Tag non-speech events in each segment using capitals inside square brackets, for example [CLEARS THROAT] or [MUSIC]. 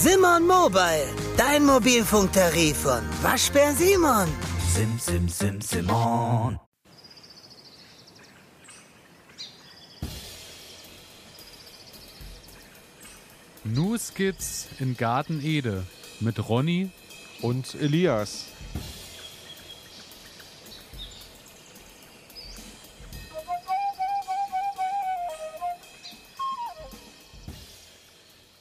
Simon Mobile, dein Mobilfunktarif von Waschbär Simon. Sim, sim, sim, Simon. New Skits in Garten Ede mit Ronny. Und Elias.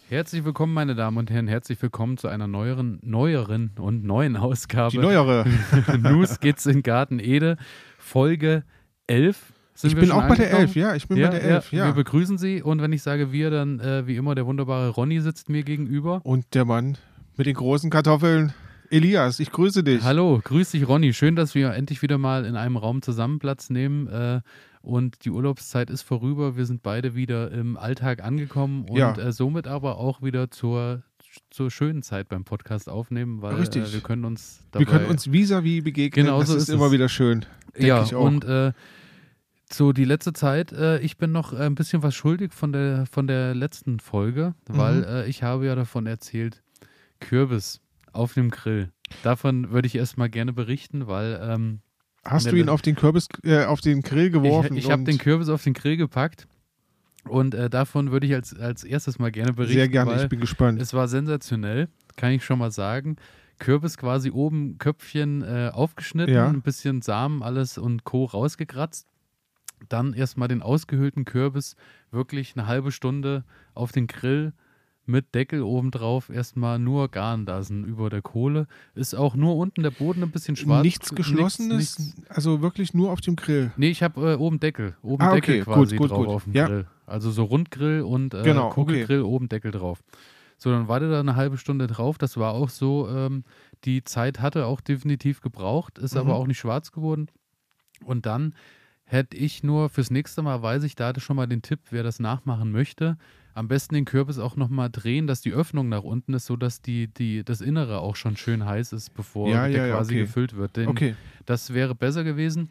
Herzlich willkommen, meine Damen und Herren. Herzlich willkommen zu einer neueren, neueren und neuen Ausgabe. Die neuere. [LAUGHS] New Skits in Garten Ede, Folge 11. Sind Ich bin auch bei der angekommen? 11, ja, ich bin bei der 11, ja. Wir begrüßen Sie und wenn ich sage wir, dann äh, wie immer der wunderbare Ronny sitzt mir gegenüber. Und der Mann mit den großen Kartoffeln, Elias, ich grüße dich. Hallo, grüß dich Ronny. Schön, dass wir endlich wieder mal in einem Raum zusammen Platz nehmen. Äh, und die Urlaubszeit ist vorüber. Wir sind beide wieder im Alltag angekommen und Ja. äh, somit aber auch wieder zur, zur schönen Zeit beim Podcast aufnehmen, weil. Äh, wir können uns dabei Wir können uns vis-à-vis begegnen. Genau das so ist, ist immer wieder schön. Ja, ich auch. und äh, so die letzte Zeit, äh, ich bin noch ein bisschen was schuldig von der, von der letzten Folge, weil Mhm. äh, ich habe ja davon erzählt, Kürbis auf dem Grill. Davon würde ich erstmal gerne berichten, weil ähm, Hast ne, du ihn auf den Kürbis, äh, auf den Grill geworfen? ich, ich habe den Kürbis auf den Grill gepackt und äh, davon würde ich als, als erstes mal gerne berichten, Sehr gerne, ich bin gespannt. es war sensationell, kann ich schon mal sagen. Kürbis quasi oben Köpfchen äh, aufgeschnitten, Ja. ein bisschen Samen, alles und Co. rausgekratzt. Dann erstmal den ausgehöhlten Kürbis wirklich eine halbe Stunde auf den Grill mit Deckel obendrauf erstmal nur garen lassen über der Kohle. Ist auch nur unten der Boden ein bisschen schwarz. Nichts Geschlossenes, nichts- also wirklich nur auf dem Grill. Nee, ich habe äh, oben Deckel. Oben Ah, Deckel okay, quasi gut, gut, drauf gut. auf dem Ja. Grill. Also so Rundgrill und äh, Genau, Kugelgrill, oben Deckel drauf. So, dann war der da eine halbe Stunde drauf. Das war auch so, ähm, die Zeit hatte auch definitiv gebraucht, ist aber Mhm. auch nicht schwarz geworden. Und dann hätte ich nur fürs nächste Mal, weiß ich, da hatte schon mal den Tipp, wer das nachmachen möchte, am besten den Kürbis auch nochmal drehen, dass die Öffnung nach unten ist, sodass die, die, das Innere auch schon schön heiß ist, bevor Ja, der ja, quasi okay. gefüllt wird. Den, Okay. das wäre besser gewesen.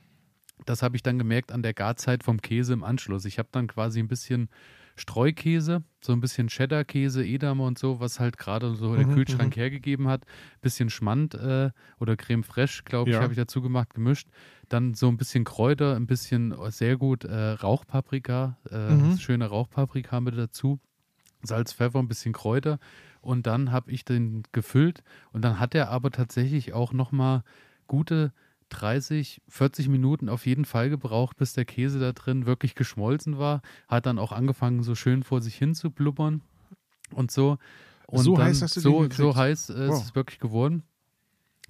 Das habe ich dann gemerkt an der Garzeit vom Käse im Anschluss. Ich habe dann quasi ein bisschen Streukäse, so ein bisschen Cheddar-Käse, Edamer und so, was halt gerade so der Mhm, Kühlschrank hergegeben hat. Bisschen Schmand äh, oder Creme Fraiche, glaube ich, Ja. habe ich dazu gemacht, gemischt. Dann so ein bisschen Kräuter, ein bisschen äh, sehr gut äh, Rauchpaprika, äh, Mhm. schöne Rauchpaprika mit dazu. Salz, Pfeffer, ein bisschen Kräuter. Und dann habe ich den gefüllt. Und dann hat er aber tatsächlich auch nochmal gute 30, 40 Minuten auf jeden Fall gebraucht, bis der Käse da drin wirklich geschmolzen war. Hat dann auch angefangen, so schön vor sich hin zu blubbern und so. Und So dann, heiß hast du so, so heiß äh, ist Wow. es wirklich geworden.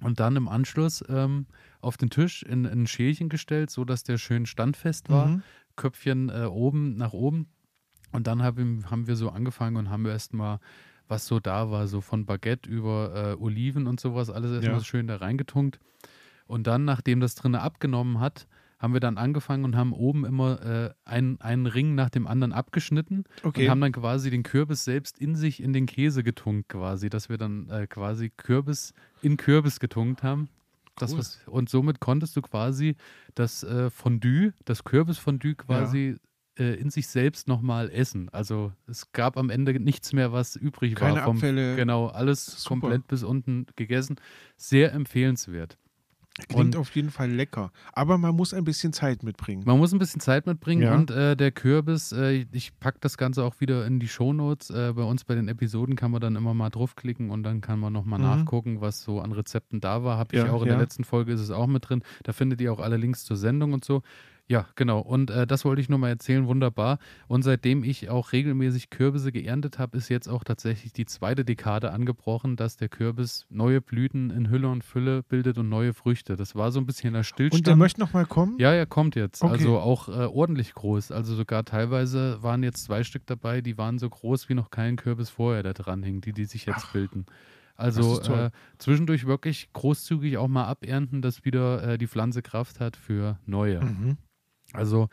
Und dann im Anschluss ähm, auf den Tisch in, in ein Schälchen gestellt, sodass der schön standfest war. Mhm. Köpfchen äh, oben nach oben. Und dann hab, haben wir so angefangen und haben erstmal, was so da war, so von Baguette über äh, Oliven und sowas, alles erstmal Ja. so schön da reingetunkt. Und dann, nachdem das drinnen abgenommen hat, haben wir dann angefangen und haben oben immer äh, einen, einen Ring nach dem anderen abgeschnitten Okay. und haben dann quasi den Kürbis selbst in sich in den Käse getunkt quasi, dass wir dann äh, quasi Kürbis in Kürbis getunkt haben. Cool. was, und somit konntest du quasi das äh, Fondue, das Kürbisfondue quasi äh, in sich selbst nochmal essen. Also es gab am Ende nichts mehr, was übrig Keine war. Vom, Abfälle. Genau, alles Super. komplett bis unten gegessen. Sehr empfehlenswert. Klingt Und- auf jeden Fall lecker. Aber man muss ein bisschen Zeit mitbringen. Man muss ein bisschen Zeit mitbringen Ja. und äh, der Kürbis, äh, ich packe das Ganze auch wieder in die Shownotes. Äh, bei uns bei den Episoden kann man dann immer mal draufklicken und dann kann man nochmal Mhm. nachgucken, was so an Rezepten da war. Habe ich Ja, auch in ja. der letzten Folge ist es auch mit drin. Da findet ihr auch alle Links zur Sendung und so. Ja, genau. Und äh, das wollte ich nur mal erzählen. Wunderbar. Und seitdem ich auch regelmäßig Kürbisse geerntet habe, ist jetzt auch tatsächlich die zweite Dekade angebrochen, dass der Kürbis neue Blüten in Hülle und Fülle bildet und neue Früchte. Das war so ein bisschen der Stillstand. Und der möchte noch mal kommen? Ja, er kommt jetzt. Okay. Also auch äh, ordentlich groß. Also sogar teilweise waren jetzt zwei Stück dabei, die waren so groß wie noch kein Kürbis vorher da dran hing, die, die sich jetzt bilden. Also äh, zwischendurch wirklich großzügig auch mal abernten, dass wieder äh, die Pflanze Kraft hat für neue. Mhm. Also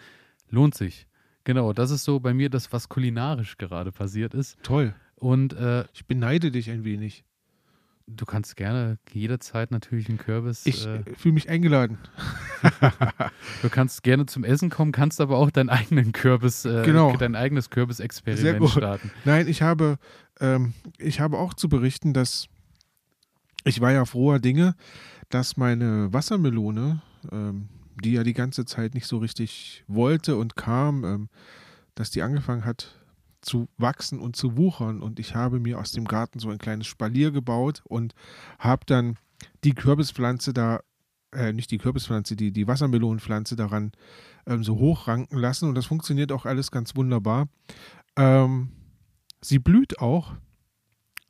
lohnt sich. Genau, das ist so bei mir das, was kulinarisch gerade passiert ist. Toll. Und äh, Ich beneide dich ein wenig. du kannst gerne jederzeit natürlich einen Kürbis. Ich äh, äh, fühle mich eingeladen. [LAUGHS] Du kannst gerne zum Essen kommen, kannst aber auch deinen eigenen Kürbis, äh, Genau. dein eigenes Kürbisexperiment starten. Nein, ich habe ähm, ich habe auch zu berichten, dass ich war ja froher Dinge, dass meine Wassermelone, ähm, die ja die ganze Zeit nicht so richtig wollte und kam, ähm, dass die angefangen hat zu wachsen und zu wuchern. Und ich habe mir aus dem Garten so ein kleines Spalier gebaut und habe dann die Kürbispflanze da, äh, nicht die Kürbispflanze, die, die Wassermelonenpflanze daran ähm, so hochranken lassen. Und das funktioniert auch alles ganz wunderbar. Ähm, sie blüht auch,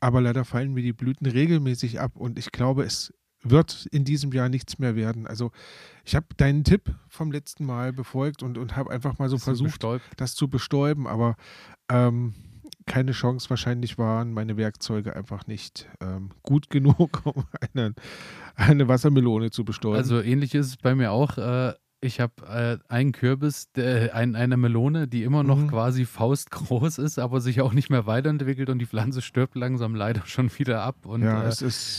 aber leider fallen mir die Blüten regelmäßig ab. Und ich glaube, es wird in diesem Jahr nichts mehr werden. Also ich habe deinen Tipp vom letzten Mal befolgt und, und habe einfach mal so versucht, bestäubt. das zu bestäuben, aber ähm, keine Chance. Wahrscheinlich waren meine Werkzeuge einfach nicht ähm, gut genug, [LAUGHS] um eine, eine Wassermelone zu bestäuben. Also ähnlich ist es bei mir auch. Äh, ich habe äh, einen Kürbis, äh, ein, eine Melone, die immer noch mhm. quasi faustgroß ist, aber sich auch nicht mehr weiterentwickelt und die Pflanze stirbt langsam leider [LAUGHS] schon wieder ab. Und ja, äh,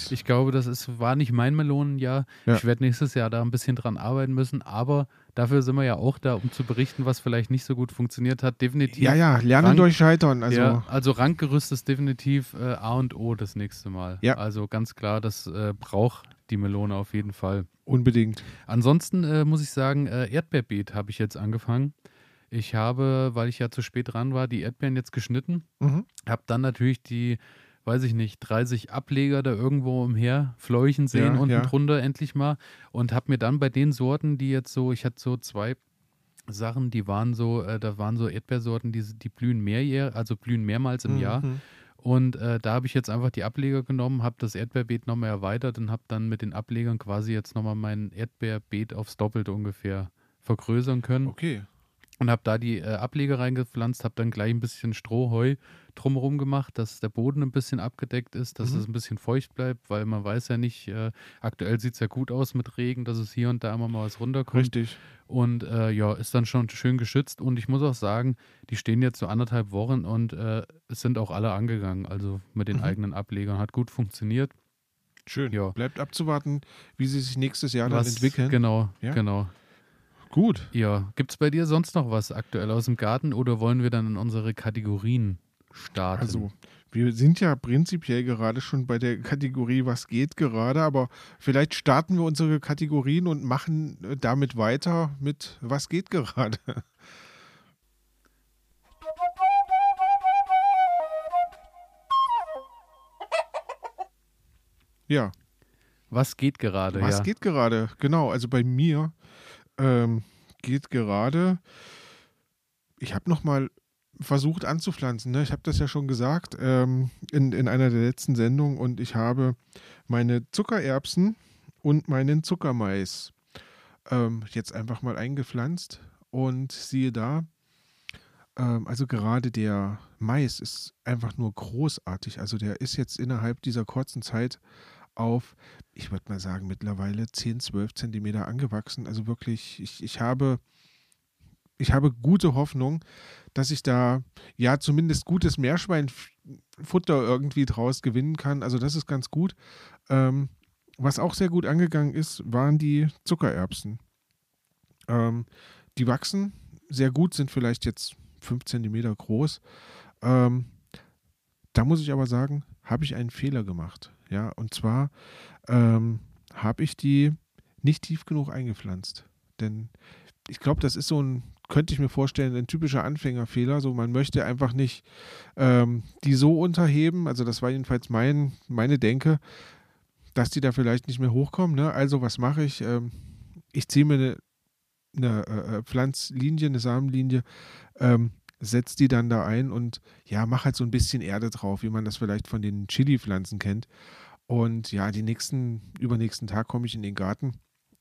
ich glaube, das ist, war nicht mein Melonenjahr. Ja. Ich werde nächstes Jahr da ein bisschen dran arbeiten müssen, aber dafür sind wir ja auch da, um zu berichten, was vielleicht nicht so gut funktioniert hat. Definitiv. Ja, ja, lernen Rank, durch Scheitern. Also, ja, also Rankgerüst ist definitiv äh, A und O das nächste Mal. Ja. Also ganz klar, das äh, braucht die Melone auf jeden Fall. Unbedingt. Ansonsten äh, muss ich sagen, äh, Erdbeerbeet habe ich jetzt angefangen. Ich habe, weil ich ja zu spät dran war, die Erdbeeren jetzt geschnitten. Mhm. Habe dann natürlich die, weiß ich nicht, 30 Ableger da irgendwo umher fleuchen sehen, ja, unten ja. drunter endlich mal. Und habe mir dann bei den Sorten, die jetzt so, ich hatte so zwei Sachen, die waren so, äh, da waren so Erdbeersorten, die, die blühen mehrjähr, also blühen mehrmals im mhm. Jahr. Und äh, da habe ich jetzt einfach die Ableger genommen, habe das Erdbeerbeet nochmal erweitert und habe dann mit den Ablegern quasi jetzt nochmal mein Erdbeerbeet aufs Doppelte ungefähr vergrößern können. Okay. Und habe da die äh, Ableger reingepflanzt, habe dann gleich ein bisschen Strohheu drumherum gemacht, dass der Boden ein bisschen abgedeckt ist, dass mhm. es ein bisschen feucht bleibt, weil man weiß ja nicht, äh, aktuell sieht es ja gut aus mit Regen, dass es hier und da immer mal was runterkommt. Richtig. Und äh, ja, ist dann schon schön geschützt. Und ich muss auch sagen, die stehen jetzt so anderthalb Wochen und äh, es sind auch alle angegangen. Also mit den mhm. eigenen Ablegern. Hat gut funktioniert. Schön. Ja. Bleibt abzuwarten, wie sie sich nächstes Jahr was, dann entwickeln. Genau, ja? genau. Gut. Ja. Gibt es bei dir sonst noch was aktuell aus dem Garten oder wollen wir dann in unsere Kategorien starten? Also, wir sind ja prinzipiell gerade schon bei der Kategorie Was geht gerade, aber vielleicht starten wir unsere Kategorien und machen äh, damit weiter mit Was geht gerade. Ja. Was geht gerade? Was ja. geht gerade? Genau, also bei mir ähm, geht gerade. Ich habe noch mal versucht anzupflanzen. Ne? Ich habe das ja schon gesagt ähm, in, in einer der letzten Sendungen und ich habe meine Zuckererbsen und meinen Zuckermais ähm, jetzt einfach mal eingepflanzt und siehe da, ähm, also gerade der Mais ist einfach nur großartig. Also der ist jetzt innerhalb dieser kurzen Zeit auf, ich würde mal sagen, mittlerweile 10, 12 Zentimeter angewachsen. Also wirklich, ich, ich habe ich habe gute Hoffnung, dass ich da ja zumindest gutes Meerschweinfutter irgendwie draus gewinnen kann. Also das ist ganz gut. Ähm, was auch sehr gut angegangen ist, waren die Zuckererbsen. Ähm, die wachsen sehr gut, sind vielleicht jetzt 5 cm groß. Ähm, da muss ich aber sagen, habe ich einen Fehler gemacht. Ja, und zwar ähm, habe ich die nicht tief genug eingepflanzt. Denn ich glaube, das ist so ein könnte ich mir vorstellen, ein typischer Anfängerfehler. So, man möchte einfach nicht ähm, die so unterheben. Also, das war jedenfalls mein, meine Denke, dass die da vielleicht nicht mehr hochkommen. Ne? Also, was mache ich? Ähm, ich ziehe mir eine, eine äh, äh, Pflanzlinie, eine Samenlinie, ähm, setze die dann da ein und ja, mache halt so ein bisschen Erde drauf, wie man das vielleicht von den Chili-Pflanzen kennt. Und ja, die nächsten, übernächsten Tag komme ich in den Garten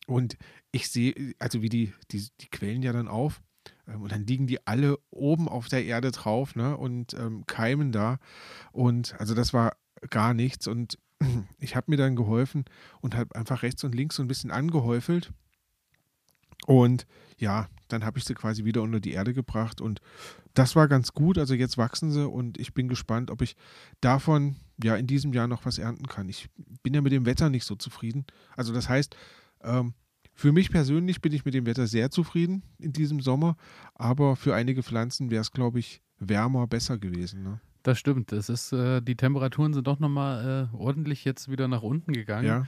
und ich sehe, also wie die, die, die quellen ja dann auf ähm, und dann liegen die alle oben auf der Erde drauf ne, und ähm, keimen da. Und also das war gar nichts. Und [CLEARS THROAT] ich habe mir dann geholfen und habe einfach rechts und links so ein bisschen angehäufelt. Und ja, dann habe ich sie quasi wieder unter die Erde gebracht und das war ganz gut. Also jetzt wachsen sie und ich bin gespannt, ob ich davon ja in diesem Jahr noch was ernten kann. Ich bin ja mit dem Wetter nicht so zufrieden. Also das heißt, ähm, für mich persönlich bin ich mit dem Wetter sehr zufrieden in diesem Sommer, aber für einige Pflanzen wäre es, glaube ich, wärmer besser gewesen. Ne? Das stimmt. Es ist, äh, die Temperaturen sind doch nochmal äh, ordentlich jetzt wieder nach unten gegangen. Ja,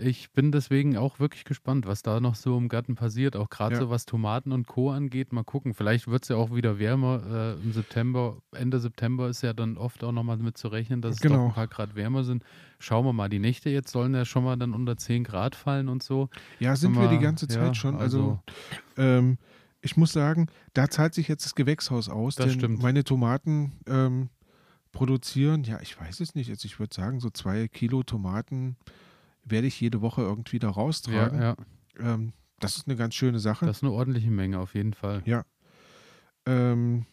Ich bin deswegen auch wirklich gespannt, was da noch so im Garten passiert. Auch gerade Ja. so was Tomaten und Co. angeht. Mal gucken. Vielleicht wird es ja auch wieder wärmer. Äh, Im September, Ende September ist ja dann oft auch nochmal mit zu rechnen, dass es doch Genau. ein paar Grad wärmer sind. Schauen wir mal. Die Nächte jetzt sollen ja schon mal dann unter 10 Grad fallen und so. ja sind Haben wir die ganze Zeit ja, schon. Also, ähm, ich muss sagen, da zahlt sich jetzt das Gewächshaus aus, Das stimmt. meine Tomaten ähm, produzieren, ja, ich weiß es nicht, also ich würde sagen, so zwei Kilo Tomaten werde ich jede Woche irgendwie da ja, raustragen. ja, Ähm, das ist eine ganz schöne Sache. das ist eine ordentliche Menge auf jeden Fall. Ähm,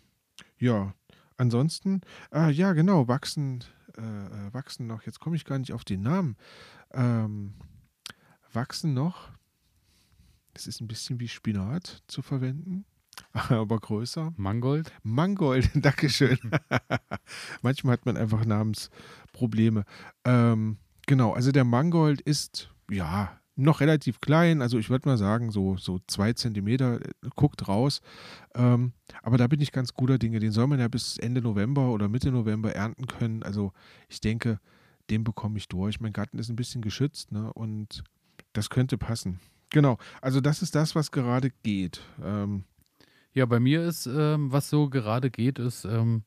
ja, ansonsten, ah, ja, genau, wachsen, äh, äh, wachsen noch, jetzt komme ich gar nicht auf den Namen, ähm, wachsen noch, das ist ein bisschen wie Spinat zu verwenden, [LAUGHS] aber größer. Mangold? Mangold, [LAUGHS] Dankeschön. [LAUGHS] Manchmal hat man einfach Namensprobleme. Ähm, genau, also der Mangold ist, ja, noch relativ klein, also ich würde mal sagen, so, so zwei Zentimeter, äh, guckt raus. Ähm, aber da bin ich ganz guter Dinge. Den soll man ja bis Ende November oder Mitte November ernten können. Also ich denke, den bekomme ich durch. Mein Garten ist ein bisschen geschützt, ne? Und das könnte passen. Genau, also das ist das, was gerade geht. Ähm, Ja, bei mir ist, ähm, was so gerade geht, ist ähm,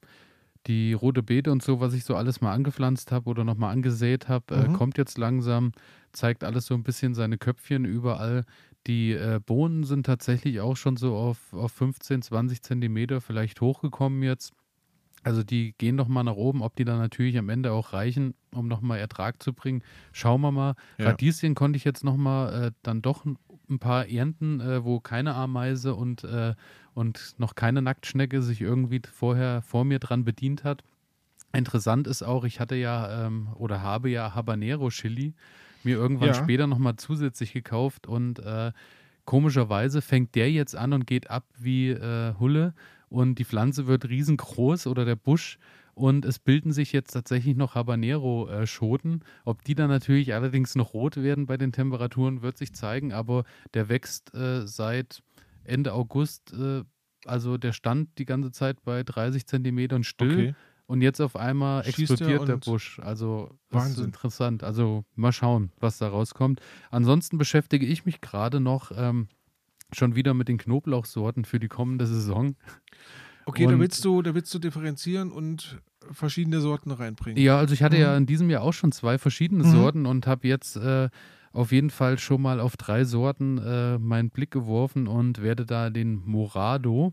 die rote Beete und so, was ich so alles mal angepflanzt habe oder nochmal angesät habe, äh, Mhm. kommt jetzt langsam, zeigt alles so ein bisschen seine Köpfchen überall. Die äh, Bohnen sind tatsächlich auch schon so auf, auf 15, 20 Zentimeter vielleicht hochgekommen jetzt. Also die gehen noch mal nach oben, ob die dann natürlich am Ende auch reichen, um noch mal Ertrag zu bringen. Schauen wir mal. Ja. Radieschen konnte ich jetzt noch mal äh, dann doch ein, ein paar ernten, äh, wo keine Ameise und, äh, und noch keine Nacktschnecke sich irgendwie vorher vor mir dran bedient hat. Interessant ist auch, ich hatte ja ähm, oder habe ja Habanero Chili mir irgendwann Ja. später noch mal zusätzlich gekauft und äh, komischerweise fängt der jetzt an und geht ab wie äh, Hulle und die Pflanze wird riesengroß oder der Busch und es bilden sich jetzt tatsächlich noch Habanero-Schoten. Ob die dann natürlich allerdings noch rot werden bei den Temperaturen, wird sich zeigen, aber der wächst äh, seit Ende August, äh, also der stand die ganze Zeit bei 30 Zentimetern still okay. und jetzt auf einmal Schießt explodiert er der Busch. Also das ist interessant. Also mal schauen, was da rauskommt. Ansonsten beschäftige ich mich gerade noch ähm, schon wieder mit den Knoblauchsorten für die kommende Saison. Okay, da Und- willst du, da willst du differenzieren und verschiedene Sorten reinbringen. Ja, also ich hatte ja Mhm. in diesem Jahr auch schon zwei verschiedene Mhm. Sorten und habe jetzt äh, auf jeden Fall schon mal auf drei Sorten äh, meinen Blick geworfen und werde da den Morado,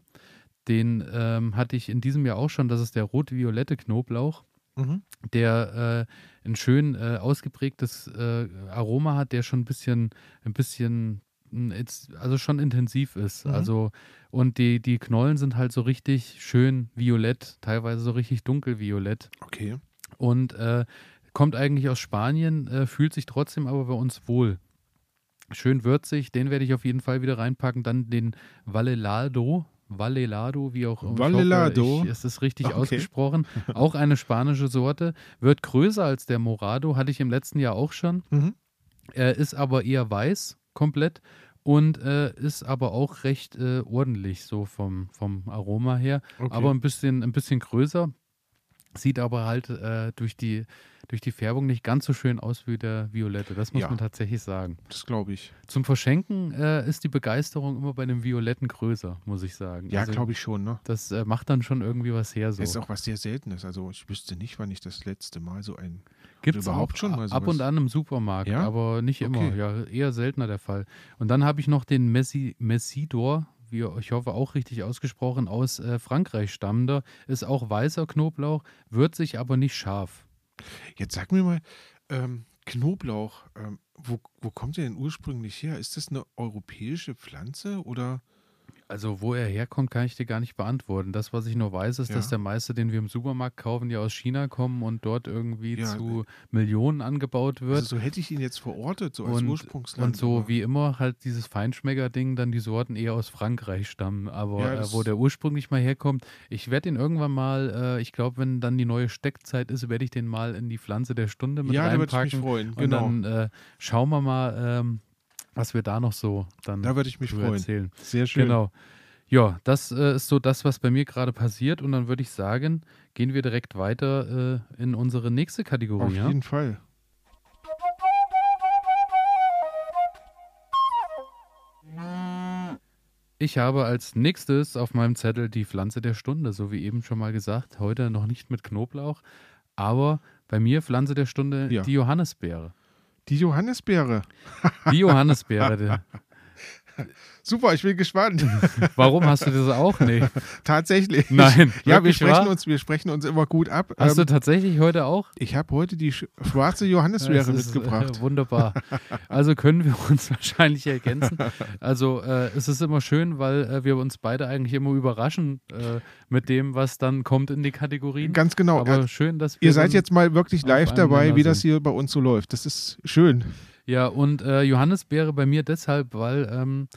den ähm, hatte ich in diesem Jahr auch schon, das ist der rot-violette Knoblauch. Mhm. der äh, ein schön äh, ausgeprägtes äh, Aroma hat, der schon ein bisschen, ein bisschen, jetzt, also schon intensiv ist. Mhm. Also und die, die Knollen sind halt so richtig schön violett, teilweise so richtig dunkelviolett Okay. und äh, kommt eigentlich aus Spanien, äh, fühlt sich trotzdem aber bei uns wohl. Schön würzig, den werde ich auf jeden Fall wieder reinpacken. Dann den Valelado, Valelado, wie auch immer. Valelado. Ich ich, es ist richtig Okay. ausgesprochen. [LAUGHS] Auch eine spanische Sorte. Wird größer als der Morado, hatte ich im letzten Jahr auch schon. Mhm. Er ist aber eher weiß komplett und äh, ist aber auch recht äh, ordentlich so vom, vom Aroma her. okay. Aber ein bisschen, ein bisschen größer. Sieht aber halt äh, durch, die, durch die Färbung nicht ganz so schön aus wie der Violette. Das muss Ja. man tatsächlich sagen. das glaube ich. Zum Verschenken äh, ist die Begeisterung immer bei dem Violetten größer, muss ich sagen. Ja, Also, glaube ich schon, ne? Das äh, macht dann schon irgendwie was her. So. Das ist auch was sehr Seltenes. Also ich wüsste nicht, wann ich das letzte Mal so ein. Gibt es überhaupt schon mal ab sowas? und an im Supermarkt, Ja? aber nicht immer. Okay. Ja, eher seltener der Fall. Und dann habe ich noch den Messi, Messidor, wie ich hoffe auch richtig ausgesprochen, aus äh, Frankreich stammender. Ist auch weißer Knoblauch, wird sich aber nicht scharf. Jetzt sag mir mal, ähm, Knoblauch, ähm, wo, wo kommt der denn ursprünglich her? Ist das eine europäische Pflanze oder? Also, wo er herkommt, kann ich dir gar nicht beantworten. Das, was ich nur weiß, ist, Ja. dass der meiste, den wir im Supermarkt kaufen, ja aus China kommen und dort irgendwie Ja, zu Millionen angebaut wird. Also so hätte ich ihn jetzt verortet, so als und, Ursprungsland. und so aber- wie immer halt dieses Feinschmecker-Ding, dann die Sorten eher aus Frankreich stammen. Aber Ja, äh, wo der ursprünglich mal herkommt, ich werde ihn irgendwann mal, äh, ich glaube, wenn dann die neue Steckzeit ist, werde ich den mal in die Pflanze der Stunde mit Ja, da würde ich mich reinpacken. freuen. Und Genau. dann äh, schauen wir mal, ähm, was wir da noch so dann Da würde ich mich freuen. erzählen. Sehr schön. Genau. Ja, das äh, ist so das, was bei mir gerade passiert. Und dann würde ich sagen, gehen wir direkt weiter äh, in unsere nächste Kategorie. Auf ja? jeden Fall. Ich habe als nächstes auf meinem Zettel die Pflanze der Stunde, so wie eben schon mal gesagt. Heute noch nicht mit Knoblauch, aber bei mir Pflanze der Stunde Ja. die Johannisbeere. Die Johannisbeere. Die Johannisbeere. [LAUGHS] [LAUGHS] Super, ich bin gespannt. [LAUGHS] Warum hast du das auch nicht? [LAUGHS] Tatsächlich. Nein, Ja, wir sprechen, wahr? uns, wir sprechen uns immer gut ab. Hast du Ähm, tatsächlich heute auch? ich habe heute die sch- schwarze Johannisbeere ist, mitgebracht. Äh, wunderbar. Also können wir uns wahrscheinlich ergänzen. Also äh, es ist immer schön, weil äh, wir uns beide eigentlich immer überraschen äh, mit dem, was dann kommt in die Kategorien. Ganz genau. Aber Äh, schön, dass wir Ihr seid jetzt mal wirklich live dabei, wie das hier bei uns so läuft. Das ist schön. Ja, und äh, Johannisbeere bei mir deshalb, weil ähm,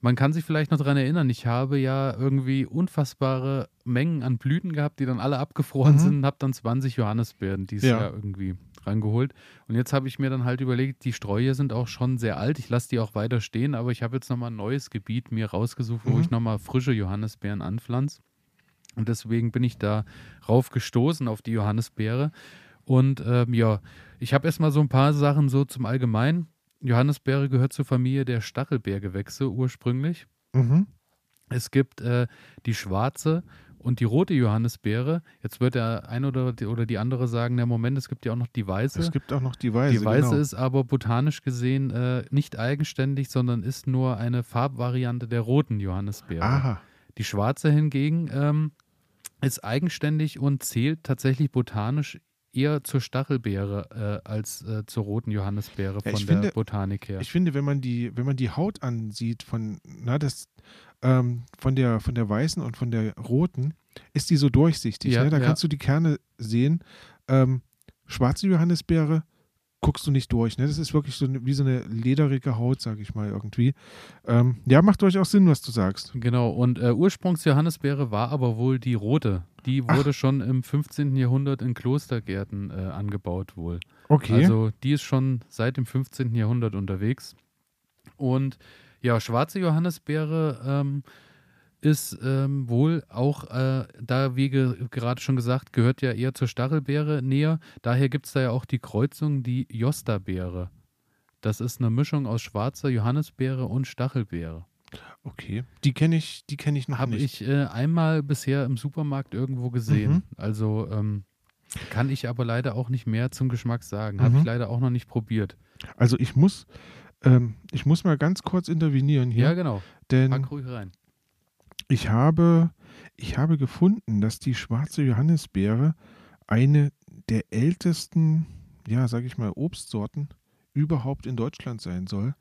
man kann sich vielleicht noch daran erinnern, ich habe ja irgendwie unfassbare Mengen an Blüten gehabt, die dann alle abgefroren Mhm. sind und habe dann 20 Johannisbeeren dieses Ja. Jahr irgendwie rangeholt. Und jetzt habe ich mir dann halt überlegt, die Sträucher sind auch schon sehr alt, ich lasse die auch weiter stehen, aber ich habe jetzt nochmal ein neues Gebiet mir rausgesucht, wo Mhm. ich nochmal frische Johannisbeeren anpflanze. Und deswegen bin ich da rauf gestoßen auf die Johannisbeere. Und ähm, ja, ich habe erstmal so ein paar Sachen so zum Allgemeinen. Johannisbeere gehört zur Familie der Stachelbeergewächse ursprünglich. Mhm. Es gibt äh, die schwarze und die rote Johannisbeere. Jetzt wird der eine oder die, oder die andere sagen, na Moment, es gibt ja auch noch die weiße. Es gibt auch noch die Weiße. die weiße genau. ist aber botanisch gesehen äh, nicht eigenständig, sondern ist nur eine Farbvariante der roten Johannisbeere. Aha. Die schwarze hingegen ähm, ist eigenständig und zählt tatsächlich botanisch eher zur Stachelbeere äh, als äh, zur roten Johannisbeere Ja, von der finde- Botanik her. Ich finde, wenn man die, wenn man die Haut ansieht von, na, das, ähm, von der, von der weißen und von der roten, ist die so durchsichtig. Ja, ne? Da ja. kannst du die Kerne sehen. Ähm, schwarze Johannisbeere guckst du nicht durch. Ne? Das ist wirklich so wie so eine lederige Haut, sage ich mal irgendwie. Ähm, ja, macht durchaus Sinn, was du sagst. Genau, und äh, Ursprungs-Johannisbeere war aber wohl die rote. Die Ach. wurde schon im 15. Jahrhundert in Klostergärten äh, angebaut wohl. Okay. Also die ist schon seit dem 15. Jahrhundert unterwegs. Und ja, schwarze Johannisbeere ähm, ist ähm, wohl auch, äh, da wie ge gerade schon gesagt, gehört ja eher zur Stachelbeere näher. Daher gibt es da ja auch die Kreuzung, die Josterbeere. Das ist eine Mischung aus schwarzer Johannisbeere und Stachelbeere. Okay. Die kenne ich, die kenne ich noch Habe nicht. ich äh, einmal bisher im Supermarkt irgendwo gesehen. Mhm. Also ähm, kann ich aber leider auch nicht mehr zum Geschmack sagen. Habe Mhm. ich leider auch noch nicht probiert. Also ich muss, ähm, ich muss mal ganz kurz intervenieren hier, Ja, genau. denn Pack ruhig rein. Ich habe, ich habe gefunden, dass die schwarze Johannisbeere eine der ältesten, ja, sag ich mal, Obstsorten überhaupt in Deutschland sein soll.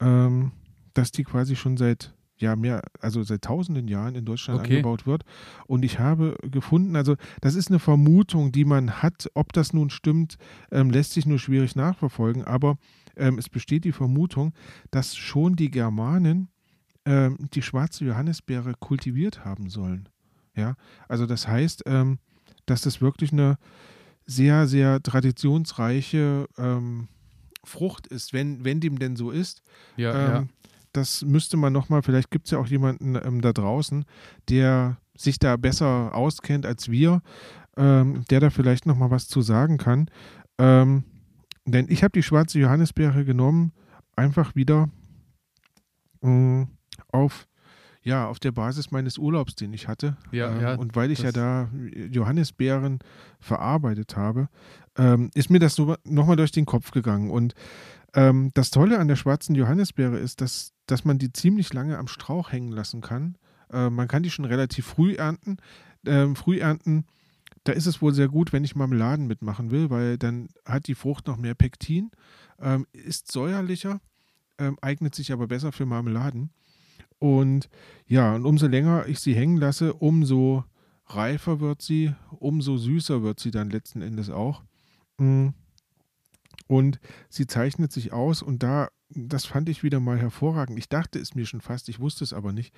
Ähm, dass die quasi schon seit, ja, mehr, also seit tausenden Jahren in Deutschland Okay. angebaut wird. Und ich habe gefunden, also das ist eine Vermutung, die man hat. Ob das nun stimmt, ähm, lässt sich nur schwierig nachverfolgen. Aber ähm, es besteht die Vermutung, dass schon die Germanen ähm, die schwarze Johannisbeere kultiviert haben sollen. Ja, also das heißt, ähm, dass das wirklich eine sehr, sehr traditionsreiche ähm, Frucht ist, wenn, wenn dem denn so ist. Ja, Ähm, ja. Das müsste man nochmal, vielleicht gibt es ja auch jemanden ähm, da draußen, der sich da besser auskennt als wir, ähm, der da vielleicht nochmal was zu sagen kann. Ähm, denn ich habe die schwarze Johannisbeere genommen, einfach wieder mh, auf, ja, auf der Basis meines Urlaubs, den ich hatte. Ja, ähm, ja, und weil ich ja da Johannisbeeren verarbeitet habe, ähm, ist mir das so nochmal durch den Kopf gegangen. Und ähm, das Tolle an der schwarzen Johannisbeere ist, dass, dass man die ziemlich lange am Strauch hängen lassen kann. Äh, man kann die schon relativ früh ernten. Ähm, früh ernten, da ist es wohl sehr gut, wenn ich Marmeladen mitmachen will, weil dann hat die Frucht noch mehr Pektin, ähm, ist säuerlicher, ähm, eignet sich aber besser für Marmeladen. Und ja, und umso länger ich sie hängen lasse, umso reifer wird sie, umso süßer wird sie dann letzten Endes auch. Mm. Und sie zeichnet sich aus und da, das fand ich wieder mal hervorragend. Ich dachte es mir schon fast, ich wusste es aber nicht.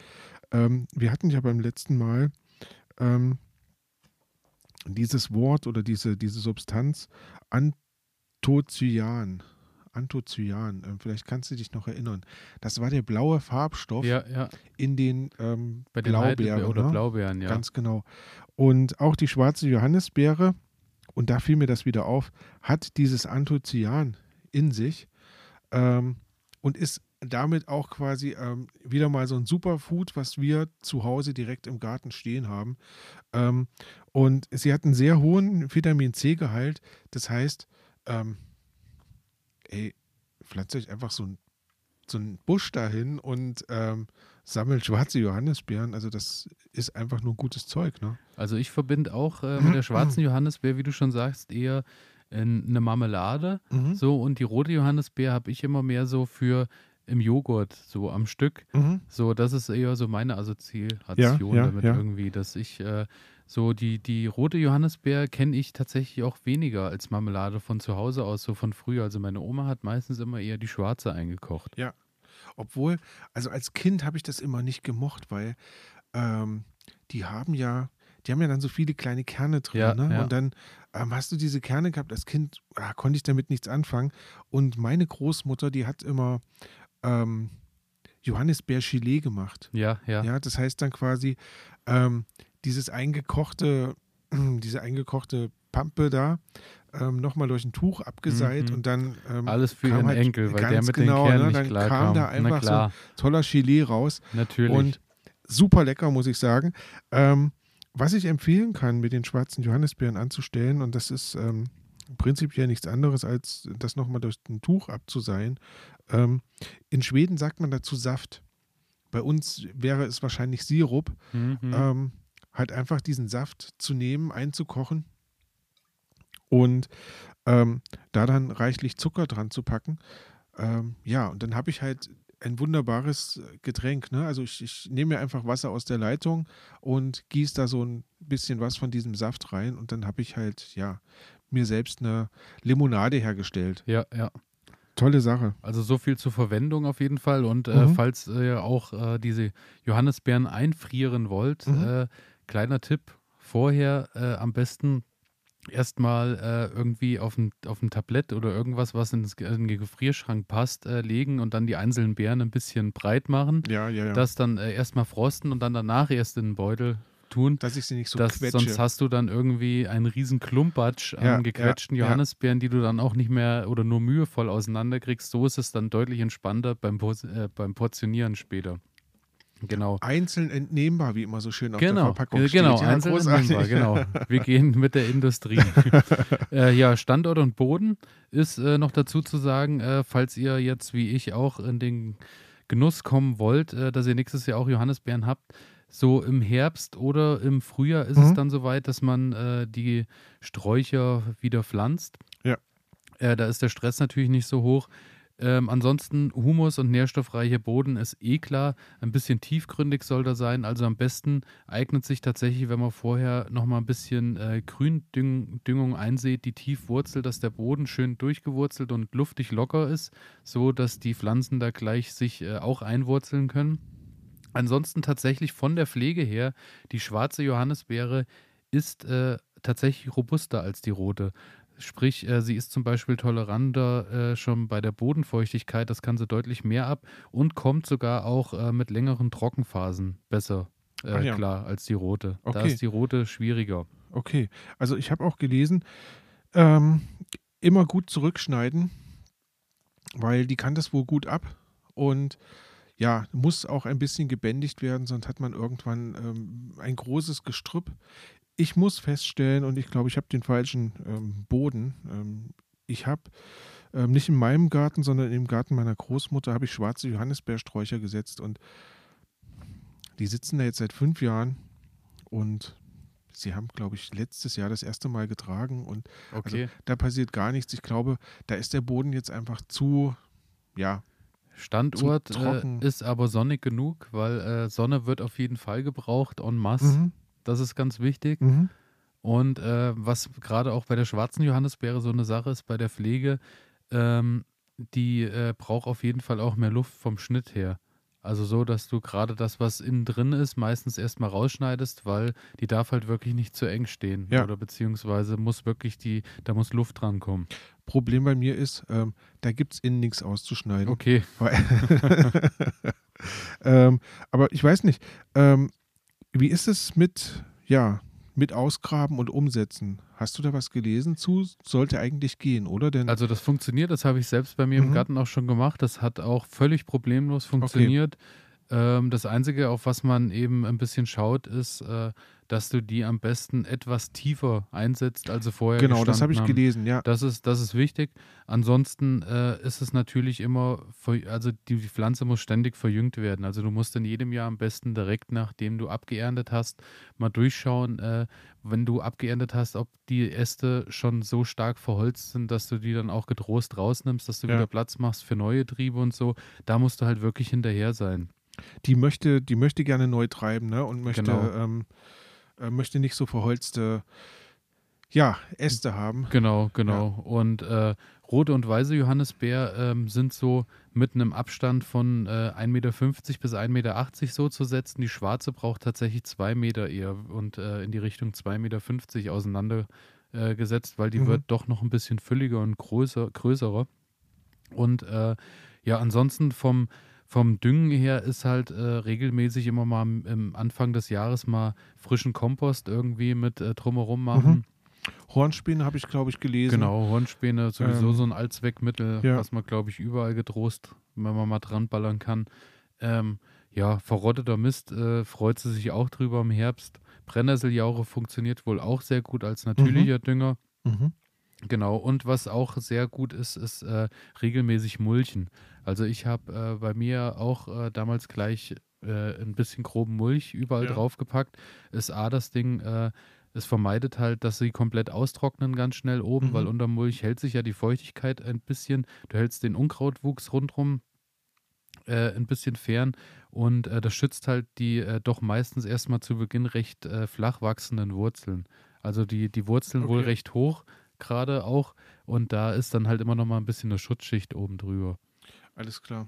Ähm, wir hatten ja beim letzten Mal ähm, dieses Wort oder diese, diese Substanz Anthocyan. Anthocyan. Ähm, vielleicht kannst du dich noch erinnern. Das war der blaue Farbstoff Ja, ja. in den ähm, Bei den Blaubeeren. Oder ne? Blaubeeren, ja. Ganz genau. Und auch die schwarze Johannisbeere, und da fiel mir das wieder auf, hat dieses Anthocyan in sich ähm, und ist damit auch quasi ähm, wieder mal so ein Superfood, was wir zu Hause direkt im Garten stehen haben. Ähm, und sie hat einen sehr hohen Vitamin C-Gehalt. Das heißt, ähm, ey, pflanzt euch einfach so ein so einen Busch dahin und ähm, sammelt schwarze Johannisbeeren. Also das ist einfach nur gutes Zeug, ne? Also ich verbinde auch äh, mit der [CLEARS THROAT] schwarzen Johannisbeer, wie du schon sagst, eher eine Marmelade. Mhm. So, und die rote Johannisbeer habe ich immer mehr so für im Joghurt, so am Stück. Mhm. So, das ist eher so meine Assoziation Ja, ja, damit ja. irgendwie, dass ich äh, so die, die rote Johannisbeer kenne ich tatsächlich auch weniger als Marmelade von zu Hause aus, so von früher. Also meine Oma hat meistens immer eher die schwarze eingekocht. Obwohl, also als Kind habe ich das immer nicht gemocht, weil ähm, die haben ja, die haben ja dann so viele kleine Kerne drin, Ja, ne? ja. Und dann ähm, hast du diese Kerne gehabt. Als Kind ah, konnte ich damit nichts anfangen. Und meine Großmutter, die hat immer ähm, Johannisbeer-Gelee gemacht. Ja, ja. Ja, das heißt dann quasi ähm, dieses eingekochte, [CLEARS THROAT] diese eingekochte Pampe da ähm, nochmal durch ein Tuch abgeseit Mhm. und dann ähm, Alles für ihren halt Enkel, weil der mit genau, den Kernen ne, nicht dann klar kam kam. da einfach so toller Gelee raus natürlich. und super lecker, muss ich sagen. Ähm, was ich empfehlen kann, mit den schwarzen Johannisbeeren anzustellen, und das ist ähm, prinzipiell nichts anderes, als das nochmal durch ein Tuch abzuseihen. Ähm, in Schweden sagt man dazu Saft. Bei uns wäre es wahrscheinlich Sirup. Mhm. Ähm, halt einfach diesen Saft zu nehmen, einzukochen und ähm, da dann reichlich Zucker dran zu packen. Ähm, ja, und dann habe ich halt ein wunderbares Getränk. Ne? Also ich, ich nehme mir einfach Wasser aus der Leitung und gieße da so ein bisschen was von diesem Saft rein und dann habe ich halt, ja, mir selbst eine Limonade hergestellt. ja, ja. Tolle Sache. Also so viel zur Verwendung auf jeden Fall. Und äh, Mhm. falls ihr auch äh, diese Johannisbeeren einfrieren wollt, Mhm. äh, kleiner Tipp, vorher äh, am besten erstmal äh, irgendwie auf ein, auf ein Tablett oder irgendwas, was in den Gefrierschrank passt, äh, legen und dann die einzelnen Beeren ein bisschen breit machen. Ja, ja, ja. Das dann äh, erstmal frosten und dann danach erst in den Beutel tun. Dass ich sie nicht so das, quetsche. sonst hast du dann irgendwie einen riesen Klumpatsch Ja, an gequetschten ja, ja. Johannisbeeren, die du dann auch nicht mehr oder nur mühevoll auseinanderkriegst. So ist es dann deutlich entspannter beim, äh, beim Portionieren später. Genau. Einzeln entnehmbar, wie immer so schön auf der Genau, Verpackung äh, steht. genau, ja, einzeln großartig. entnehmbar, genau. Wir [LAUGHS] gehen mit der Industrie. [LAUGHS] äh, ja, Standort und Boden ist äh, noch dazu zu sagen, äh, falls ihr jetzt wie ich auch in den Genuss kommen wollt, äh, dass ihr nächstes Jahr auch Johannisbeeren habt, so im Herbst oder im Frühjahr ist es Mhm. dann soweit, dass man äh, die Sträucher wieder pflanzt. Ja. Äh, da ist der Stress natürlich nicht so hoch. Ähm, ansonsten Humus und nährstoffreicher Boden ist eh klar. Ein bisschen tiefgründig soll er sein. Also am besten eignet sich tatsächlich, wenn man vorher nochmal ein bisschen äh, Gründüngung einsät, die tief wurzelt, dass der Boden schön durchgewurzelt und luftig locker ist, so dass die Pflanzen da gleich sich äh, auch einwurzeln können. Ansonsten tatsächlich von der Pflege her, die schwarze Johannisbeere ist äh, tatsächlich robuster als die rote. Sprich, äh, sie ist zum Beispiel toleranter äh, schon bei der Bodenfeuchtigkeit, das kann sie deutlich mehr ab und kommt sogar auch äh, mit längeren Trockenphasen besser äh, Ach ja. klar als die rote. Da Okay. ist die rote schwieriger. Okay, also ich habe auch gelesen, ähm, immer gut zurückschneiden, weil die kann das wohl gut ab und ja, muss auch ein bisschen gebändigt werden, sonst hat man irgendwann ähm, ein großes Gestrüpp. Ich muss feststellen, und ich glaube, ich habe den falschen ähm, Boden. Ähm, ich habe ähm, nicht in meinem Garten, sondern im Garten meiner Großmutter habe ich schwarze Johannisbeersträucher gesetzt und die sitzen da jetzt seit fünf Jahren und sie haben, glaube ich, letztes Jahr das erste Mal getragen und Okay. also, da passiert gar nichts. Ich glaube, da ist der Boden jetzt einfach zu, ja, Standort äh, ist aber sonnig genug, weil äh, Sonne wird auf jeden Fall gebraucht en masse. mhm, Das ist ganz wichtig. mhm, Und äh, was gerade auch bei der schwarzen Johannisbeere so eine Sache ist, bei der Pflege, ähm, die äh, braucht auf jeden Fall auch mehr Luft vom Schnitt her. Also so, dass du gerade das, was innen drin ist, meistens erstmal rausschneidest, weil die darf halt wirklich nicht zu eng stehen. Ja. Oder beziehungsweise muss wirklich die, da muss Luft dran kommen. Problem bei mir ist, ähm, da gibt es innen nichts auszuschneiden. Okay. [LAUGHS] ähm, aber ich weiß nicht, ähm, wie ist es mit, ja, mit Ausgraben und Umsetzen? Hast du da was gelesen zu? Sollte eigentlich gehen, oder? Denn Also das funktioniert, das habe ich selbst bei mir Mhm. im Garten auch schon gemacht. Das hat auch völlig problemlos funktioniert. Ähm, das Einzige, auf was man eben ein bisschen schaut, ist, äh, dass du die am besten etwas tiefer einsetzt, als sie vorher genau, das habe ich haben. gelesen, ja. Das ist, das ist wichtig. Ansonsten äh, ist es natürlich immer, also die Pflanze muss ständig verjüngt werden. Also du musst in jedem Jahr am besten direkt, nachdem du abgeerntet hast, mal durchschauen, äh, wenn du abgeerntet hast, ob die Äste schon so stark verholzt sind, dass du die dann auch getrost rausnimmst, dass du Ja. wieder Platz machst für neue Triebe und so. Da musst du halt wirklich hinterher sein. Die möchte, die möchte gerne neu treiben, ne? Und möchte, Genau. ähm, äh, möchte nicht so verholzte ja, Äste haben. Genau, genau. Und äh, rote und weiße Johannisbeer ähm, sind so mit einem Abstand von äh, 1,50 Meter bis 1,80 Meter so zu setzen. Die schwarze braucht tatsächlich 2 Meter eher und äh, in die Richtung 2,50 Meter auseinander äh, gesetzt, weil die Mhm. wird doch noch ein bisschen fülliger und größer, größerer. Und äh, ja, ansonsten vom, vom Düngen her ist halt äh, regelmäßig immer mal am, im Anfang des Jahres mal frischen Kompost irgendwie mit äh, drumherum machen. Hornspäne habe ich, glaube ich, gelesen. Genau, Hornspäne, sowieso Ähm, so ein Allzweckmittel, ja. was man, glaube ich, überall getrost, wenn man mal dran ballern kann. Ähm, ja, verrotteter Mist äh, freut sie sich auch drüber im Herbst. Brennnesseljauche funktioniert wohl auch sehr gut als natürlicher Dünger. Mhm. Genau, und was auch sehr gut ist, ist äh, regelmäßig Mulchen. Also ich habe äh, bei mir auch äh, damals gleich äh, ein bisschen groben Mulch überall Ja. draufgepackt. Ist A, das Ding, äh, es vermeidet halt, dass sie komplett austrocknen ganz schnell oben, Mhm. weil unter Mulch hält sich ja die Feuchtigkeit ein bisschen. Du hältst den Unkrautwuchs rundrum äh, ein bisschen fern und das schützt halt die doch meistens erstmal zu Beginn recht flach wachsenden Wurzeln. Also die, die Wurzeln wohl Okay. recht hoch gerade auch und da ist dann halt immer noch mal ein bisschen eine Schutzschicht oben drüber. Alles klar.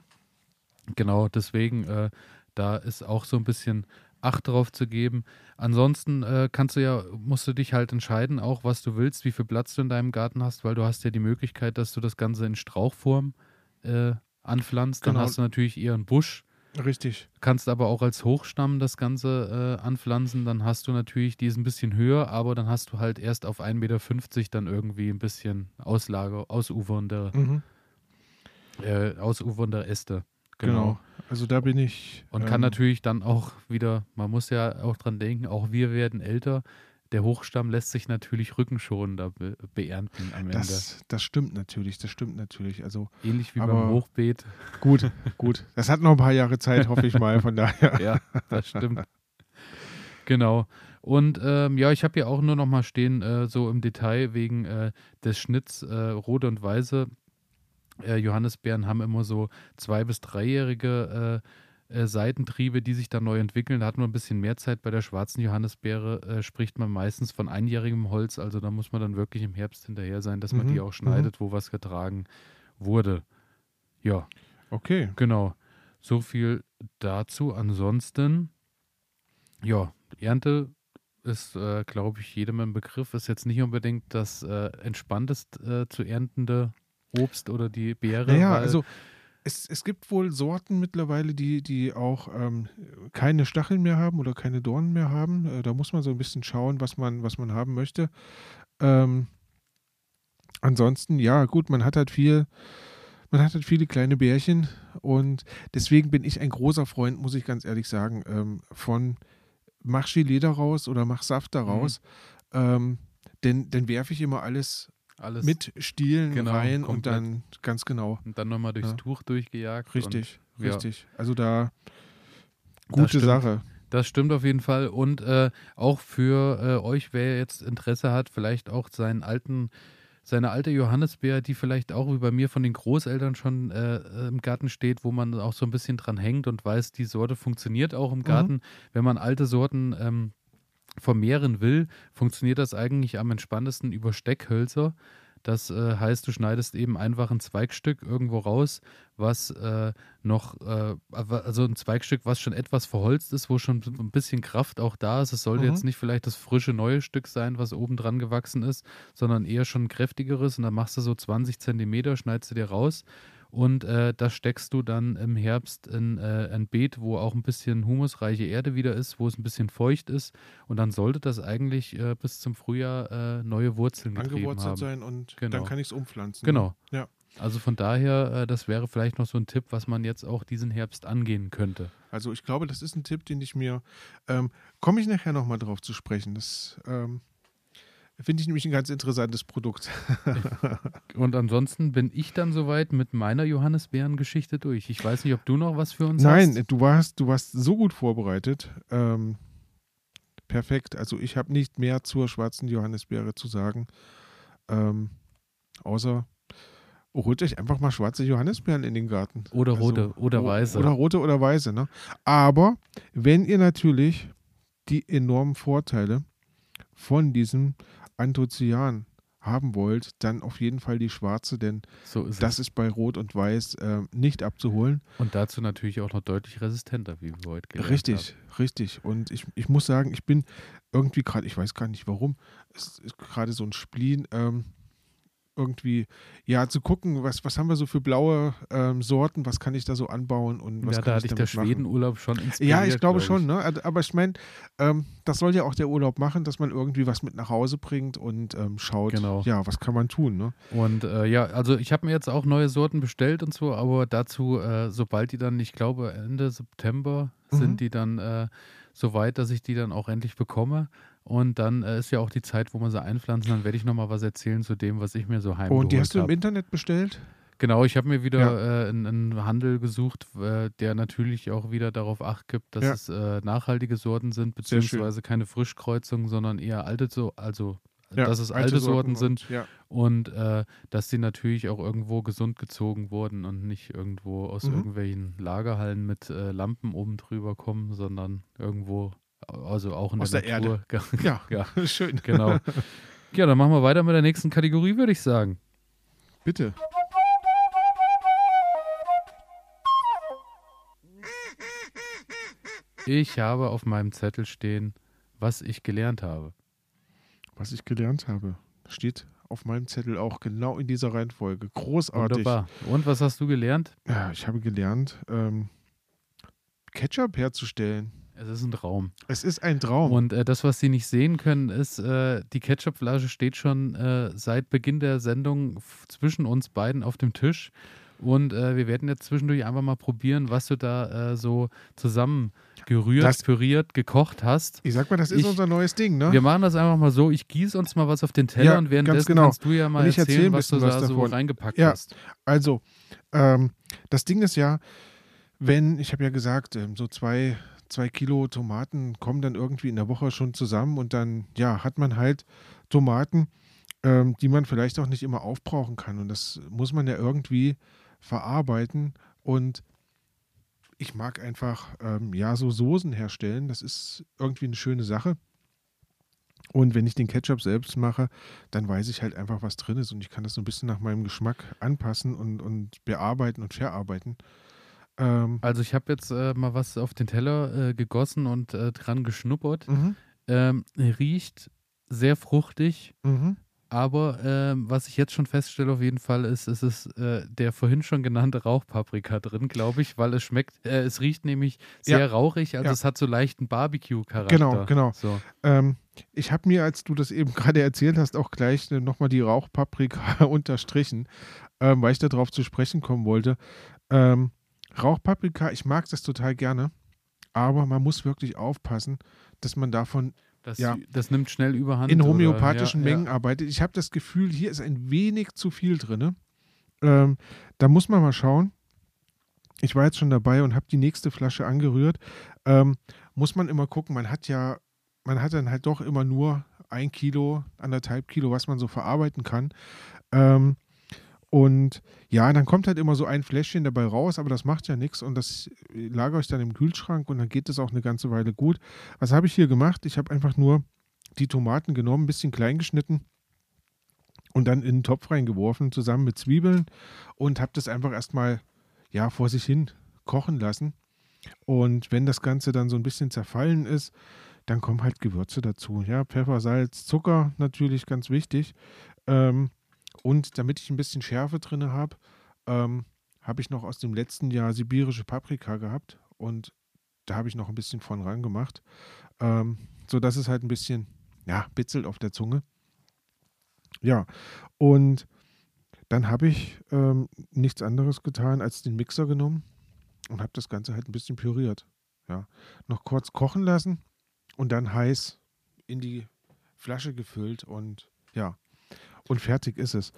Genau, deswegen, äh, da ist auch so ein bisschen Acht drauf zu geben. Ansonsten äh, kannst du ja, musst du dich halt entscheiden, auch was du willst, wie viel Platz du in deinem Garten hast, weil du hast ja die Möglichkeit, dass du das Ganze in Strauchform äh, anpflanzt. Dann Genau. hast du natürlich eher einen Busch, Richtig. kannst aber auch als Hochstamm das Ganze äh, anpflanzen. Dann hast du natürlich, die ist ein bisschen höher, aber dann hast du halt erst auf 1,50 Meter dann irgendwie ein bisschen Auslage, ausufernde, Mhm. äh, ausufernde Äste. Genau. Also da bin ich. Und kann ähm, natürlich dann auch wieder, man muss ja auch dran denken, auch wir werden älter. Der Hochstamm lässt sich natürlich rückenschonender be beernten am Ende. Das, das stimmt natürlich, das stimmt natürlich. Also Ähnlich wie beim Hochbeet. gut, gut. Das hat noch ein paar Jahre Zeit, hoffe ich mal. Von daher. [LAUGHS] Ja, das stimmt. Genau. Und ähm, ja, ich habe hier auch nur noch mal stehen, äh, so im Detail wegen äh, des Schnitts, äh, rote und weiße äh, Johannisbeeren haben immer so zwei- bis dreijährige äh, äh, Seitentriebe, die sich dann neu entwickeln. Da hat man ein bisschen mehr Zeit. Bei der schwarzen Johannisbeere äh, spricht man meistens von einjährigem Holz. Also da muss man dann wirklich im Herbst hinterher sein, dass man Mhm, die auch schneidet, wo was getragen wurde. Ja, Okay. Genau. So viel dazu. Ansonsten, ja, Ernte ist, äh, glaube ich, jedem ein Begriff. Ist jetzt nicht unbedingt das äh, entspanntest äh, zu erntende Obst oder die Beere. Naja, weil, also es, es gibt wohl Sorten mittlerweile, die, die auch ähm, keine Stacheln mehr haben oder keine Dornen mehr haben. Äh, da muss man so ein bisschen schauen, was man, was man haben möchte. Ähm, ansonsten, ja, gut, man hat halt viel, man hat halt viele kleine Bärchen und deswegen bin ich ein großer Freund, muss ich ganz ehrlich sagen, ähm, von mach Gelee daraus oder mach Saft daraus. Ähm, denn dann werfe ich immer alles alles mit Stielen Genau, rein und komplett. dann ganz genau. und dann nochmal durchs Ja. Tuch durchgejagt. Richtig, Und, ja. richtig. Also da Das gute stimmt. Sache. Das stimmt auf jeden Fall. Und äh, auch für äh, euch, wer jetzt Interesse hat, vielleicht auch seinen alten, seine alte Johannisbeer, die vielleicht auch wie bei mir von den Großeltern schon äh, im Garten steht, wo man auch so ein bisschen dran hängt und weiß, die Sorte funktioniert auch im Garten. Wenn man alte Sorten ähm, vermehren will, funktioniert das eigentlich am entspanntesten über Steckhölzer. Das äh, heißt, du schneidest eben einfach ein Zweigstück irgendwo raus, was äh, noch, äh, also ein Zweigstück, was schon etwas verholzt ist, wo schon ein bisschen Kraft auch da ist. Es sollte Mhm. jetzt nicht vielleicht das frische neue Stück sein, was oben dran gewachsen ist, sondern eher schon ein kräftigeres. Und dann machst du so 20 Zentimeter, schneidest du dir raus. Und äh, das steckst du dann im Herbst in äh, ein Beet, wo auch ein bisschen humusreiche Erde wieder ist, wo es ein bisschen feucht ist. Und dann sollte das eigentlich äh, bis zum Frühjahr äh, neue Wurzeln getrieben Angewurzelt haben. sein und Genau. dann kann ich es umpflanzen. Genau. Ja. Also von daher, äh, das wäre vielleicht noch so ein Tipp, was man jetzt auch diesen Herbst angehen könnte. Also ich glaube, das ist ein Tipp, den ich mir, ähm, komme ich nachher nochmal drauf zu sprechen. Das ähm, finde ich nämlich ein ganz interessantes Produkt. [LAUGHS] Und ansonsten bin ich dann soweit mit meiner Johannisbeeren-Geschichte durch. Ich weiß nicht, ob du noch was für uns Nein, hast. du warst, du warst so gut vorbereitet. Ähm, perfekt. Also ich habe nicht mehr zur schwarzen Johannisbeere zu sagen. Ähm, außer holt euch einfach mal schwarze Johannisbeeren in den Garten. Oder Also, rote oder weiße. Oder rote oder weiße. Ne? Aber wenn ihr natürlich die enormen Vorteile von diesem Anthocyan haben wollt, dann auf jeden Fall die schwarze, denn so ist das es. ist bei Rot und Weiß äh, nicht abzuholen. Und dazu natürlich auch noch deutlich resistenter, wie wir heute gelernt Richtig, richtig. Und ich, ich muss sagen, ich bin irgendwie gerade, ich weiß gar nicht warum, es ist gerade so ein Spleen, ähm, irgendwie, ja, zu gucken, was, was haben wir so für blaue ähm, Sorten, was kann ich da so anbauen und was Ja, kann da ich hatte ich der. Schwedenurlaub schon inspiriert. Ja, ich glaube glaub schon, ne? Aber ich meine, ähm, das soll ja auch der Urlaub machen, dass man irgendwie was mit nach Hause bringt und ähm, schaut, Genau. ja, was kann man tun, ne? Und äh, ja, also ich habe mir jetzt auch neue Sorten bestellt und so, aber dazu, äh, sobald die dann, ich glaube Ende September Mhm. sind die dann äh, so weit, dass ich die dann auch endlich bekomme. Und dann äh, ist ja auch die Zeit, wo man sie einpflanzen. Dann werde ich nochmal was erzählen zu dem, was ich mir so heimgeholt und die hast du im habe. Internet bestellt? Genau, ich habe mir wieder Ja. äh, einen, einen Handel gesucht, äh, der natürlich auch wieder darauf acht gibt, dass Ja. es äh, nachhaltige Sorten sind, beziehungsweise keine Frischkreuzungen, sondern eher alte, so, also Ja, dass es alte, Sorten sind und, und äh, dass die natürlich auch irgendwo gesund gezogen wurden und nicht irgendwo aus Mhm. irgendwelchen Lagerhallen mit äh, Lampen oben drüber kommen, sondern irgendwo, also auch in Aus der, der Natur. [LAUGHS] Ja, Ja, [LAUGHS] schön. genau. Ja, dann machen wir weiter mit der nächsten Kategorie, würde ich sagen. Bitte. Ich habe auf meinem Zettel stehen, was ich gelernt habe. Was ich gelernt habe, steht auf meinem Zettel auch genau in dieser Reihenfolge. Großartig. Wunderbar. Und was hast du gelernt? Ja, ich habe gelernt, ähm, Ketchup herzustellen. Es ist ein Traum. Es ist ein Traum. Und äh, das, was Sie nicht sehen können, ist, äh, die Ketchupflasche steht schon äh, seit Beginn der Sendung zwischen uns beiden auf dem Tisch. Und äh, wir werden jetzt zwischendurch einfach mal probieren, was du da äh, so zusammen gerührt, Das- püriert, gekocht hast. ich sag mal, das ist Ich- unser neues Ding, ne? Wir machen das einfach mal so. Ich gieße uns mal was auf den Teller Ja, und währenddessen genau. kannst du ja mal erzähl erzählen, ein was du bisschen da was so davon. reingepackt Ja. hast. Also, ähm, das Ding ist ja, wenn, ich habe ja gesagt, ähm, so zwei, zwei Kilo Tomaten kommen dann irgendwie in der Woche schon zusammen und dann, ja, hat man halt Tomaten, ähm, die man vielleicht auch nicht immer aufbrauchen kann. Und das muss man ja irgendwie verarbeiten. Und ich mag einfach, ähm, ja, so Soßen herstellen. Das ist irgendwie eine schöne Sache. Und wenn ich den Ketchup selbst mache, dann weiß ich halt einfach, was drin ist und ich kann das so ein bisschen nach meinem Geschmack anpassen und, und bearbeiten und verarbeiten. Ähm, Also ich habe jetzt äh, mal was auf den Teller äh, gegossen und äh, dran geschnuppert. mhm, Ähm, riecht sehr fruchtig, mhm. aber ähm, was ich jetzt schon feststelle auf jeden Fall ist, es ist äh, der vorhin schon genannte Rauchpaprika drin, glaube ich, weil es schmeckt, äh, es riecht nämlich sehr Ja. rauchig, also Ja. es hat so leichten Barbecue-Charakter. Genau, genau. So. Ähm, ich habe mir, als du das eben [LAUGHS] gerade erzählt hast, auch gleich äh, nochmal die Rauchpaprika [LAUGHS] unterstrichen, ähm, weil ich darauf zu sprechen kommen wollte. Ähm, Rauchpaprika, ich mag das total gerne, aber man muss wirklich aufpassen, dass man davon Das, Ja. das nimmt schnell überhand. in oder- homöopathischen ja, Mengen arbeitet. Ich habe das Gefühl, hier ist ein wenig zu viel drin. Ähm, da muss man mal schauen. Ich war jetzt schon dabei und habe die nächste Flasche angerührt. Ähm, muss man immer gucken, man hat ja, man hat dann halt doch immer nur ein Kilo, anderthalb Kilo, was man so verarbeiten kann. Ähm, und ja, dann kommt halt immer so ein Fläschchen dabei raus, aber das macht ja nichts und das lagere ich dann im Kühlschrank und dann geht es auch eine ganze Weile gut. Was habe ich hier gemacht? Ich habe einfach nur die Tomaten genommen, ein bisschen klein geschnitten und dann in den Topf reingeworfen, zusammen mit Zwiebeln und habe das einfach erstmal ja, vor sich hin kochen lassen. Und wenn das Ganze dann so ein bisschen zerfallen ist, dann kommen halt Gewürze dazu. Ja, Pfeffer, Salz, Zucker natürlich ganz wichtig. Ähm, und damit ich ein bisschen Schärfe drin habe, ähm, habe ich noch aus dem letzten Jahr sibirische Paprika gehabt und da habe ich noch ein bisschen von ran gemacht, ähm, sodass es halt ein bisschen, ja, bitzelt auf der Zunge. Ja, und dann habe ich ähm, nichts anderes getan, als den Mixer genommen und habe das Ganze halt ein bisschen püriert. Ja, noch kurz kochen lassen und dann heiß in die Flasche gefüllt und ja, und fertig ist es.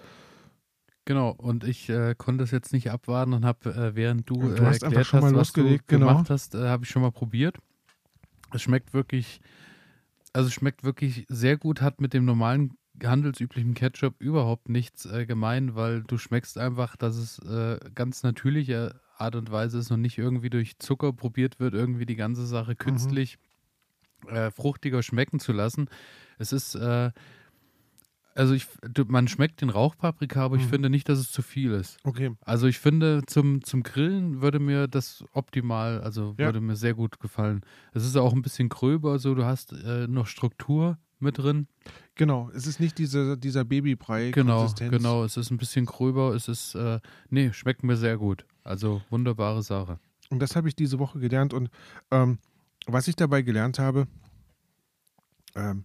Genau, und ich äh, konnte es jetzt nicht abwarten und habe, äh, während du, du hast äh, schon hast, was du genau. gemacht hast, äh, habe ich schon mal probiert. Es schmeckt wirklich, also es schmeckt wirklich sehr gut, hat mit dem normalen handelsüblichen Ketchup überhaupt nichts äh, gemein, weil du schmeckst einfach, dass es äh, ganz natürliche Art und Weise ist und nicht irgendwie durch Zucker probiert wird, irgendwie die ganze Sache künstlich äh, fruchtiger schmecken zu lassen. Es ist, äh, also ich, man schmeckt den Rauchpaprika, aber ich Mhm. finde nicht, dass es zu viel ist. Okay. Also ich finde, zum, zum Grillen würde mir das optimal, also Ja. würde mir sehr gut gefallen. Es ist auch ein bisschen gröber, so du hast äh, noch Struktur mit drin. Genau, es ist nicht diese, dieser Babybrei. Genau, genau. Es ist ein bisschen gröber. Es ist, äh, nee, schmeckt mir sehr gut. Also wunderbare Sache. Und das habe ich diese Woche gelernt. Und ähm, was ich dabei gelernt habe, ähm,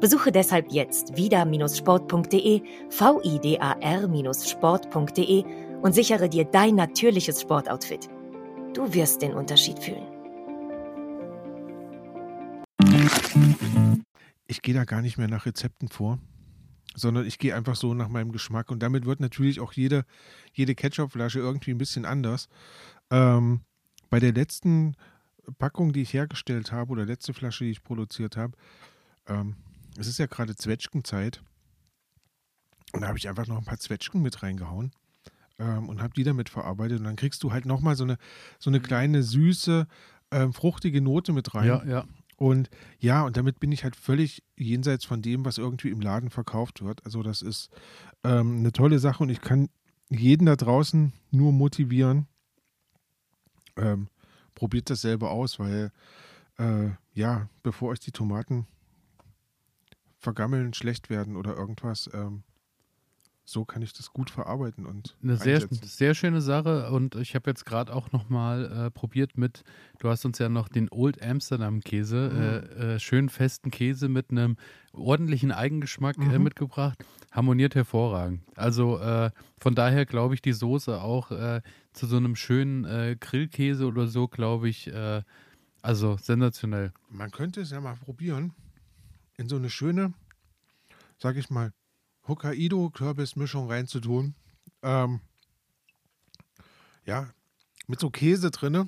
Besuche deshalb jetzt vida-sport.de, vidar-sport.de und sichere dir dein natürliches Sportoutfit. Du wirst den Unterschied fühlen. ich gehe da gar nicht mehr nach Rezepten vor, sondern ich gehe einfach so nach meinem Geschmack. Und damit wird natürlich auch jede, jede Ketchupflasche irgendwie ein bisschen anders. Ähm, bei der letzten Packung, die ich hergestellt habe, oder letzte Flasche, die ich produziert habe, ähm, es ist ja gerade Zwetschgenzeit. Und da habe ich einfach noch ein paar Zwetschgen mit reingehauen ähm, und habe die damit verarbeitet. Und dann kriegst du halt nochmal so eine, so eine kleine süße, ähm, fruchtige Note mit rein. Ja, ja. Und ja, und damit bin ich halt völlig jenseits von dem, was irgendwie im Laden verkauft wird. Also das ist ähm, eine tolle Sache und ich kann jeden da draußen nur motivieren, ähm, probiert das selber aus, weil äh, ja, bevor euch die Tomaten vergammeln, schlecht werden oder irgendwas, ähm, so kann ich das gut verarbeiten und Eine sehr, sehr schöne Sache und ich habe jetzt gerade auch nochmal äh, probiert mit, du hast uns ja noch den Old Amsterdam Käse, Mhm. äh, äh, schön festen Käse mit einem ordentlichen Eigengeschmack äh, Mhm. mitgebracht, harmoniert hervorragend. Also äh, von daher glaube ich die Soße auch äh, zu so einem schönen Grillkäse oder so, glaube ich, also sensationell. Man könnte es ja mal probieren, in so eine schöne, sag ich mal, Hokkaido-Kürbismischung reinzutun. Ähm, ja, mit so Käse drinne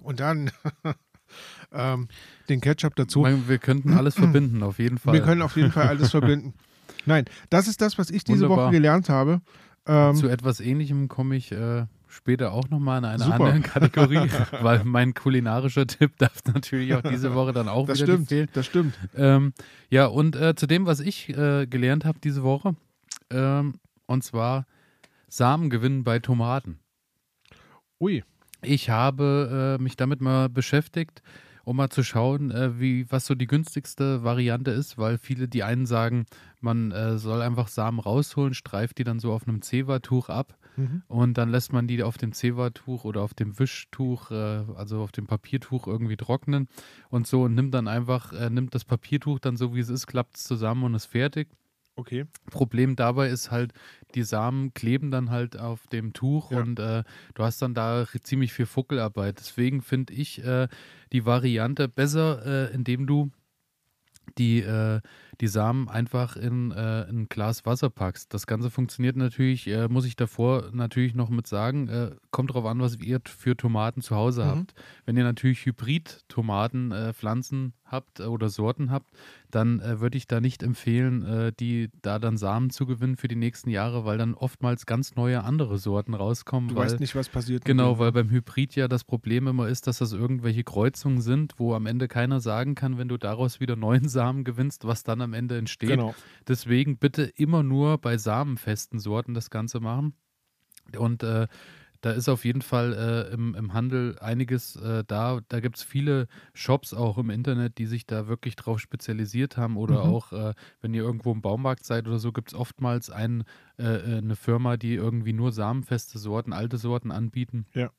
und dann [LAUGHS] ähm, den Ketchup dazu. Man, wir könnten alles verbinden, auf jeden Fall. Wir können auf jeden Fall alles verbinden. [LAUGHS] Nein, das ist das, was ich diese Wunderbar. Woche gelernt habe. Ähm, Zu etwas Ähnlichem komme ich äh, später auch nochmal in einer Super. anderen Kategorie, [LAUGHS] weil mein kulinarischer Tipp [LAUGHS] darf natürlich auch diese Woche dann auch das wieder nicht stimmt, fehlen. das stimmt. Ähm, ja, und äh, zu dem, was ich äh, gelernt habe diese Woche, ähm, und zwar Samen gewinnen bei Tomaten. Ui, Ich habe äh, mich damit mal beschäftigt, um mal zu schauen, äh, wie, was so die günstigste Variante ist, weil viele, die einen sagen, man äh, soll einfach Samen rausholen, streift die dann so auf einem Zewa-Tuch ab Mhm. und dann lässt man die auf dem Zewa-Tuch oder auf dem Wischtuch, äh, also auf dem Papiertuch irgendwie trocknen und so und nimmt dann einfach, äh, nimmt das Papiertuch dann so wie es ist, klappt es zusammen und ist fertig. okay. Problem dabei ist halt, die Samen kleben dann halt auf dem Tuch Ja. und äh, du hast dann da ziemlich viel Fuckelarbeit. Deswegen finde ich äh, die Variante besser, äh, indem du die, äh, die Samen einfach in äh, ein Glas Wasser packst. Das Ganze funktioniert natürlich, äh, muss ich davor natürlich noch mit sagen, äh, kommt darauf an, was ihr für Tomaten zu Hause Mhm. habt. Wenn ihr natürlich Hybrid-Tomaten, äh, Pflanzen habt äh, oder Sorten habt, dann äh, würde ich da nicht empfehlen, die da dann Samen zu gewinnen für die nächsten Jahre, weil dann oftmals ganz neue andere Sorten rauskommen. Du weil, weißt nicht, was passiert. Genau, weil beim Hybrid ja das Problem immer ist, dass das irgendwelche Kreuzungen sind, wo am Ende keiner sagen kann, wenn du daraus wieder neuen Samen gewinnst, was dann am Ende entsteht. Genau. Deswegen bitte immer nur bei samenfesten Sorten das Ganze machen. Und äh, da ist auf jeden Fall äh, im, im Handel einiges äh, da. Da gibt es viele Shops auch im Internet, die sich da wirklich drauf spezialisiert haben. Oder Mhm. auch, äh, wenn ihr irgendwo im Baumarkt seid oder so, gibt es oftmals ein, äh, äh, eine Firma, die irgendwie nur samenfeste Sorten, alte Sorten anbieten. Ja.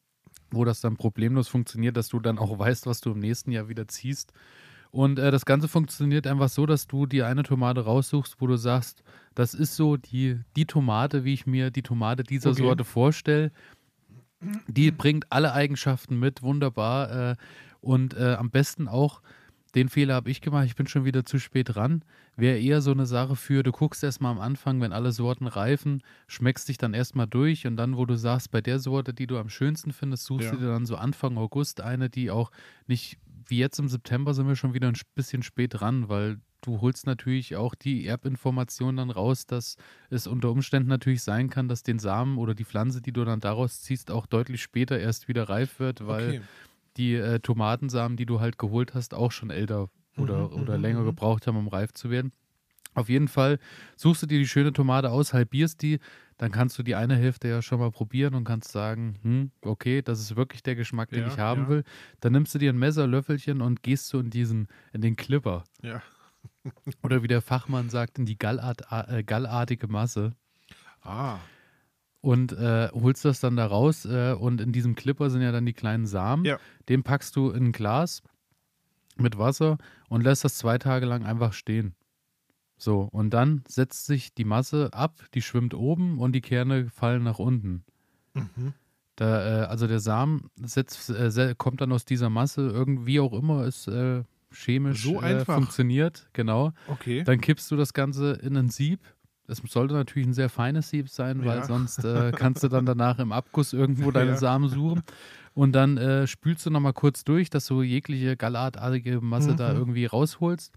Wo das dann problemlos funktioniert, dass du dann auch weißt, was du im nächsten Jahr wieder ziehst. Und äh, das Ganze funktioniert einfach so, dass du die eine Tomate raussuchst, wo du sagst, das ist so die, die Tomate, wie ich mir die Tomate dieser Okay. Sorte vorstelle. Die bringt alle Eigenschaften mit, wunderbar. Äh, und äh, am besten auch, den Fehler habe ich gemacht, ich bin schon wieder zu spät dran. Wäre eher so eine Sache für, du guckst erstmal am Anfang, wenn alle Sorten reifen, schmeckst dich dann erstmal durch und dann, wo du sagst, bei der Sorte, die du am schönsten findest, suchst Ja. du dir dann so Anfang August eine, die auch nicht, wie jetzt im September sind wir schon wieder ein bisschen spät dran, weil du holst natürlich auch die Erbinformation dann raus, dass es unter Umständen natürlich sein kann, dass den Samen oder die Pflanze, die du dann daraus ziehst, auch deutlich später erst wieder reif wird, weil Okay. die äh, Tomatensamen, die du halt geholt hast, auch schon älter oder, Mhm, oder mhm, länger mhm. gebraucht haben, um reif zu werden. Auf jeden Fall suchst du dir die schöne Tomate aus, halbierst die, dann kannst du die eine Hälfte ja schon mal probieren und kannst sagen, hm, okay, das ist wirklich der Geschmack, den Ja, ich haben ja. will. Dann nimmst du dir ein Messer, Löffelchen und gehst so in diesen, in den Clipper. Ja. [LAUGHS] Oder wie der Fachmann sagt, in die Gallart, äh, gallartige Masse Ah. und äh, holst das dann da raus äh, und in diesem Clipper sind ja dann die kleinen Samen. Ja. Den packst du in ein Glas mit Wasser und lässt das zwei Tage lang einfach stehen. So, und dann setzt sich die Masse ab, die schwimmt oben und die Kerne fallen nach unten. Mhm. Da, äh, also der Samen setzt, äh, kommt dann aus dieser Masse, irgendwie auch immer es äh, chemisch So äh, einfach. funktioniert, genau. Okay. Dann kippst du das Ganze in ein Sieb. Es sollte natürlich ein sehr feines Sieb sein, weil Ja. sonst äh, kannst du dann danach im Abguss irgendwo deine Ja. Samen suchen. Und dann äh, spülst du nochmal kurz durch, dass du jegliche gallartartige Masse da Mhm. irgendwie rausholst.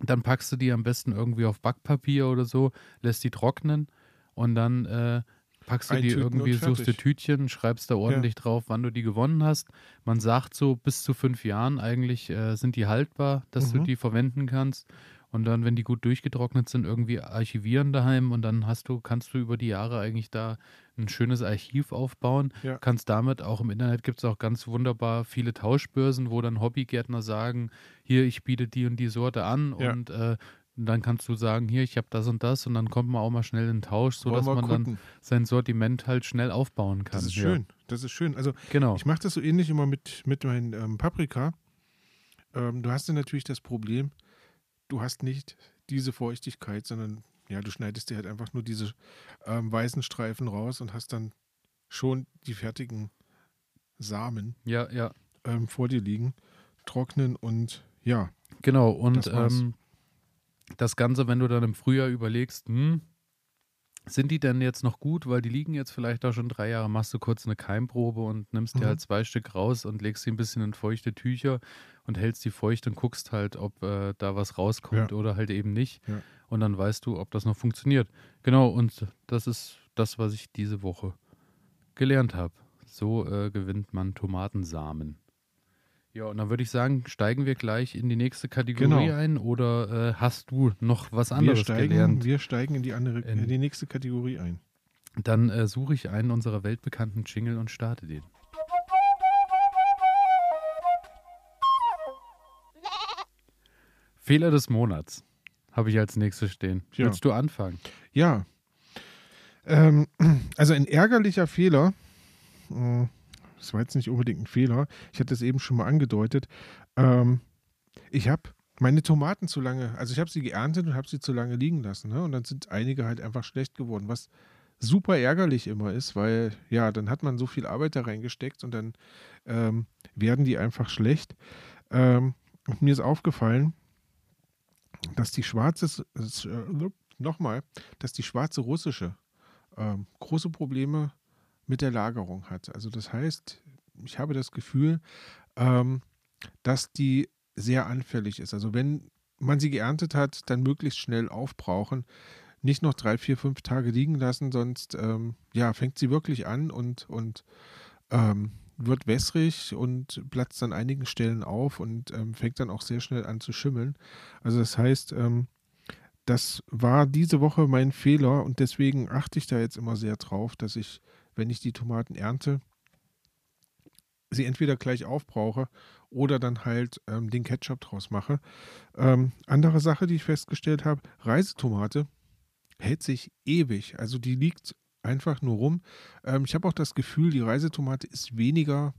Dann packst du die am besten irgendwie auf Backpapier oder so, lässt die trocknen und dann äh, packst du die Eintüten irgendwie, suchst fertig. Tütchen, schreibst da ordentlich drauf, wann du die gewonnen hast. Man sagt so, bis zu fünf Jahren eigentlich äh, sind die haltbar, dass du Mhm. die verwenden kannst. Und dann, wenn die gut durchgetrocknet sind, irgendwie archivieren daheim und dann hast du, kannst du über die Jahre eigentlich da ein schönes Archiv aufbauen. Ja. Kannst damit auch im Internet gibt es auch ganz wunderbar viele Tauschbörsen, wo dann Hobbygärtner sagen, hier, ich biete die und die Sorte an Ja. und äh, dann kannst du sagen, hier, ich habe das und das und dann kommt man auch mal schnell in den Tausch, sodass man dann gucken. sein Sortiment halt schnell aufbauen kann. Das ist Ja. schön. Das ist schön. Also Genau. ich mache das so ähnlich immer mit, mit meinen ähm, Paprika. Ähm, du hast dann natürlich das Problem, du hast nicht diese Feuchtigkeit, sondern ja, du schneidest dir halt einfach nur diese ähm, weißen Streifen raus und hast dann schon die fertigen Samen Ja, ja. ähm, vor dir liegen, trocknen und ja, Genau, und Das ähm, das Ganze, wenn du dann im Frühjahr überlegst, hm, sind die denn jetzt noch gut, weil die liegen jetzt vielleicht auch schon drei Jahre, machst du kurz eine Keimprobe und nimmst dir Mhm. halt zwei Stück raus und legst sie ein bisschen in feuchte Tücher und hältst die feucht und guckst halt, ob äh, da was rauskommt Ja. oder halt eben nicht. Ja. Und dann weißt du, ob das noch funktioniert. Genau, und das ist das, was ich diese Woche gelernt habe. So äh, gewinnt man Tomatensamen. Ja, und dann würde ich sagen, steigen wir gleich in die nächste Kategorie Genau. ein oder äh, hast du noch was wir anderes steigen, gelernt? wir steigen in die andere, In- in die nächste Kategorie ein. Dann äh, suche ich einen unserer weltbekannten Jingle und starte den. Fehler des Monats habe ich als nächstes stehen. Ja. Willst du anfangen? Ja. Ähm, [CLEARS THROAT] also ein ärgerlicher Fehler, äh, das war jetzt nicht unbedingt ein Fehler, ich hatte es eben schon mal angedeutet, ähm, ich habe meine Tomaten zu lange, also ich habe sie geerntet und habe sie zu lange liegen lassen. Ne? Und dann sind einige halt einfach schlecht geworden, was super ärgerlich immer ist, weil ja, dann hat man so viel Arbeit da reingesteckt und dann ähm, werden die einfach schlecht. Ähm, und mir ist aufgefallen, dass die schwarze, äh, nochmal, dass die schwarze russische ähm, große Probleme mit der Lagerung hat. Also das heißt, ich habe das Gefühl, ähm, dass die sehr anfällig ist. Also wenn man sie geerntet hat, dann möglichst schnell aufbrauchen. Nicht noch drei, vier, fünf Tage liegen lassen, sonst ähm, ja, fängt sie wirklich an und, und ähm, wird wässrig und platzt an einigen Stellen auf und ähm, fängt dann auch sehr schnell an zu schimmeln. Also das heißt, ähm, das war diese Woche mein Fehler und deswegen achte ich da jetzt immer sehr drauf, dass ich, wenn ich die Tomaten ernte, sie entweder gleich aufbrauche oder dann halt ähm, den Ketchup draus mache. Ähm, andere Sache, die ich festgestellt habe, Reisetomate hält sich ewig. Also die liegt einfach nur rum. Ähm, ich habe auch das Gefühl, die Reisetomate ist weniger,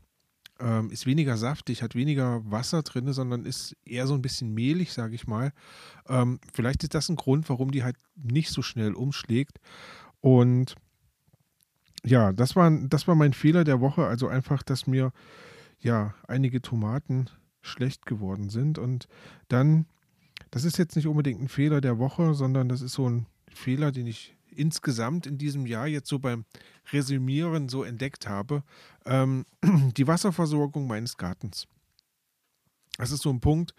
ähm, ist weniger saftig, hat weniger Wasser drin, sondern ist eher so ein bisschen mehlig, sage ich mal. Ähm, vielleicht ist das ein Grund, warum die halt nicht so schnell umschlägt. Und ja, das war, das war mein Fehler der Woche. Also einfach, dass mir ja einige Tomaten schlecht geworden sind. Und dann, das ist jetzt nicht unbedingt ein Fehler der Woche, sondern das ist so ein Fehler, den ich insgesamt in diesem Jahr jetzt so beim Resümieren so entdeckt habe. Ähm, [CLEARS THROAT] die Wasserversorgung meines Gartens. Das ist so ein Punkt,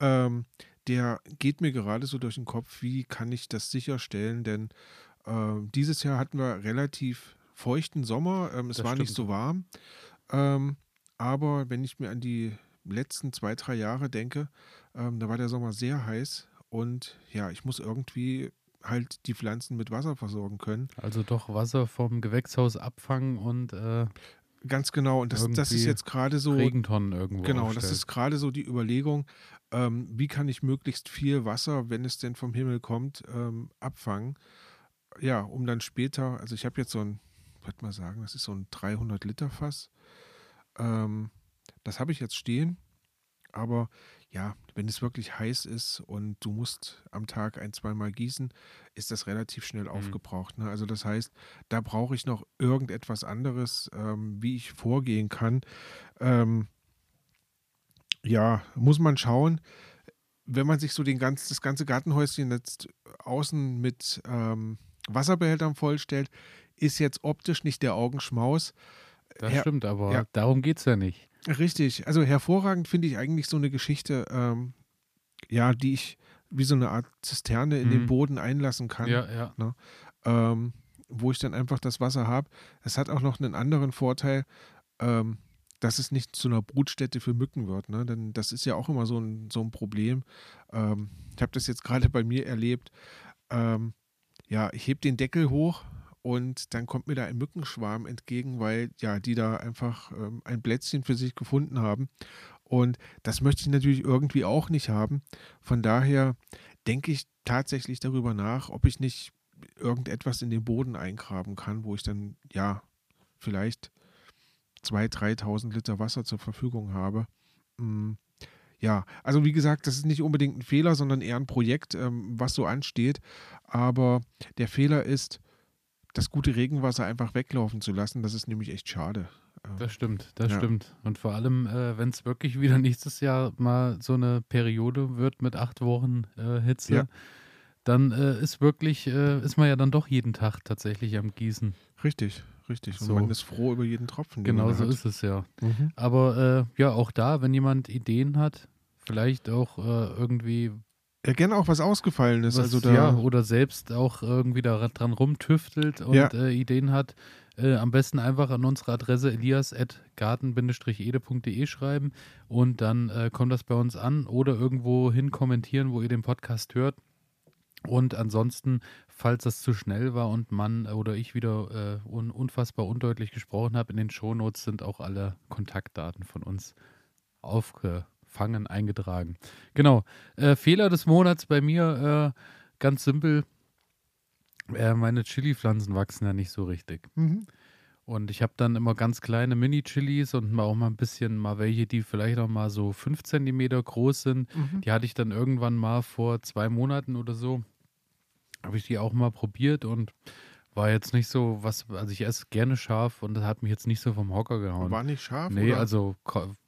ähm, der geht mir gerade so durch den Kopf, wie kann ich das sicherstellen, denn äh, dieses Jahr hatten wir relativ feuchten Sommer. Ähm, es das war stimmt. nicht so warm. Ähm, aber wenn ich mir an die letzten zwei, drei Jahre denke, ähm, da war der Sommer sehr heiß und ja, ich muss irgendwie halt die Pflanzen mit Wasser versorgen können. Also doch Wasser vom Gewächshaus abfangen und äh, ganz genau. Und das, das ist jetzt gerade so Regentonnen irgendwo. Genau, aufstellt. das ist gerade so die Überlegung, ähm, wie kann ich möglichst viel Wasser, wenn es denn vom Himmel kommt, ähm, abfangen. Ja, um dann später, also ich habe jetzt so ein würde mal sagen, das ist so ein 300 Liter Fass. Ähm, das habe ich jetzt stehen, aber ja, wenn es wirklich heiß ist und du musst am Tag ein, zweimal gießen, ist das relativ schnell mhm. aufgebraucht. Ne? Also das heißt, da brauche ich noch irgendetwas anderes, ähm, wie ich vorgehen kann. Ähm, ja, muss man schauen. Wenn man sich so den ganz, das ganze Gartenhäuschen jetzt außen mit ähm, Wasserbehältern vollstellt, ist jetzt optisch nicht der Augenschmaus. Das Her stimmt, aber ja. darum geht es ja nicht. Richtig. Also hervorragend finde ich eigentlich so eine Geschichte, ähm, ja, die ich wie so eine Art Zisterne in mhm. den Boden einlassen kann. Ja, ja. Ne? Ähm, wo ich dann einfach das Wasser habe. Es hat auch noch einen anderen Vorteil, ähm, dass es nicht zu einer Brutstätte für Mücken wird. Ne? Denn das ist ja auch immer so ein, so ein Problem. Ähm, ich habe das jetzt gerade bei mir erlebt. Ähm, ja, ich hebe den Deckel hoch und dann kommt mir da ein Mückenschwarm entgegen, weil ja, die da einfach ähm, ein Plätzchen für sich gefunden haben. Und das möchte ich natürlich irgendwie auch nicht haben. Von daher denke ich tatsächlich darüber nach, ob ich nicht irgendetwas in den Boden eingraben kann, wo ich dann ja vielleicht 2.000, 3.000 Liter Wasser zur Verfügung habe. Hm. Ja, also wie gesagt, das ist nicht unbedingt ein Fehler, sondern eher ein Projekt, ähm, was so ansteht. Aber der Fehler ist, das gute Regenwasser einfach weglaufen zu lassen, das ist nämlich echt schade. Das stimmt, das ja. stimmt. Und vor allem, äh, wenn es wirklich wieder [LAUGHS] nächstes Jahr mal so eine Periode wird mit acht Wochen äh, Hitze, ja. dann äh, ist wirklich, äh, ist man ja dann doch jeden Tag tatsächlich am Gießen. Richtig, richtig. Und so. man ist froh über jeden Tropfen. Genau so hat. ist es ja. Mhm. Aber äh, ja, auch da, wenn jemand Ideen hat, vielleicht auch äh, irgendwie ja, gerne auch was ausgefallen ist. Was, also da ja, oder selbst auch irgendwie da dran rumtüftelt und ja. äh, Ideen hat. Äh, am besten einfach an unsere Adresse elias.garten-ede.de schreiben und dann äh, kommt das bei uns an oder irgendwo hin kommentieren, wo ihr den Podcast hört. Und ansonsten, falls das zu schnell war und man oder ich wieder äh, un unfassbar undeutlich gesprochen habe, in den Shownotes sind auch alle Kontaktdaten von uns aufgeführt Fangen eingetragen. Genau. Äh, Fehler des Monats bei mir, äh, ganz simpel. Äh, meine Chili-Pflanzen wachsen ja nicht so richtig. Mhm. Und ich habe dann immer ganz kleine Mini-Chilis und auch mal ein bisschen mal welche, die vielleicht auch mal so 5 cm groß sind. Mhm. Die hatte ich dann irgendwann mal vor zwei Monaten oder so. Habe ich die auch mal probiert und war jetzt nicht so, was, also ich esse gerne scharf und das hat mich jetzt nicht so vom Hocker gehauen. War nicht scharf? Nee, oder? also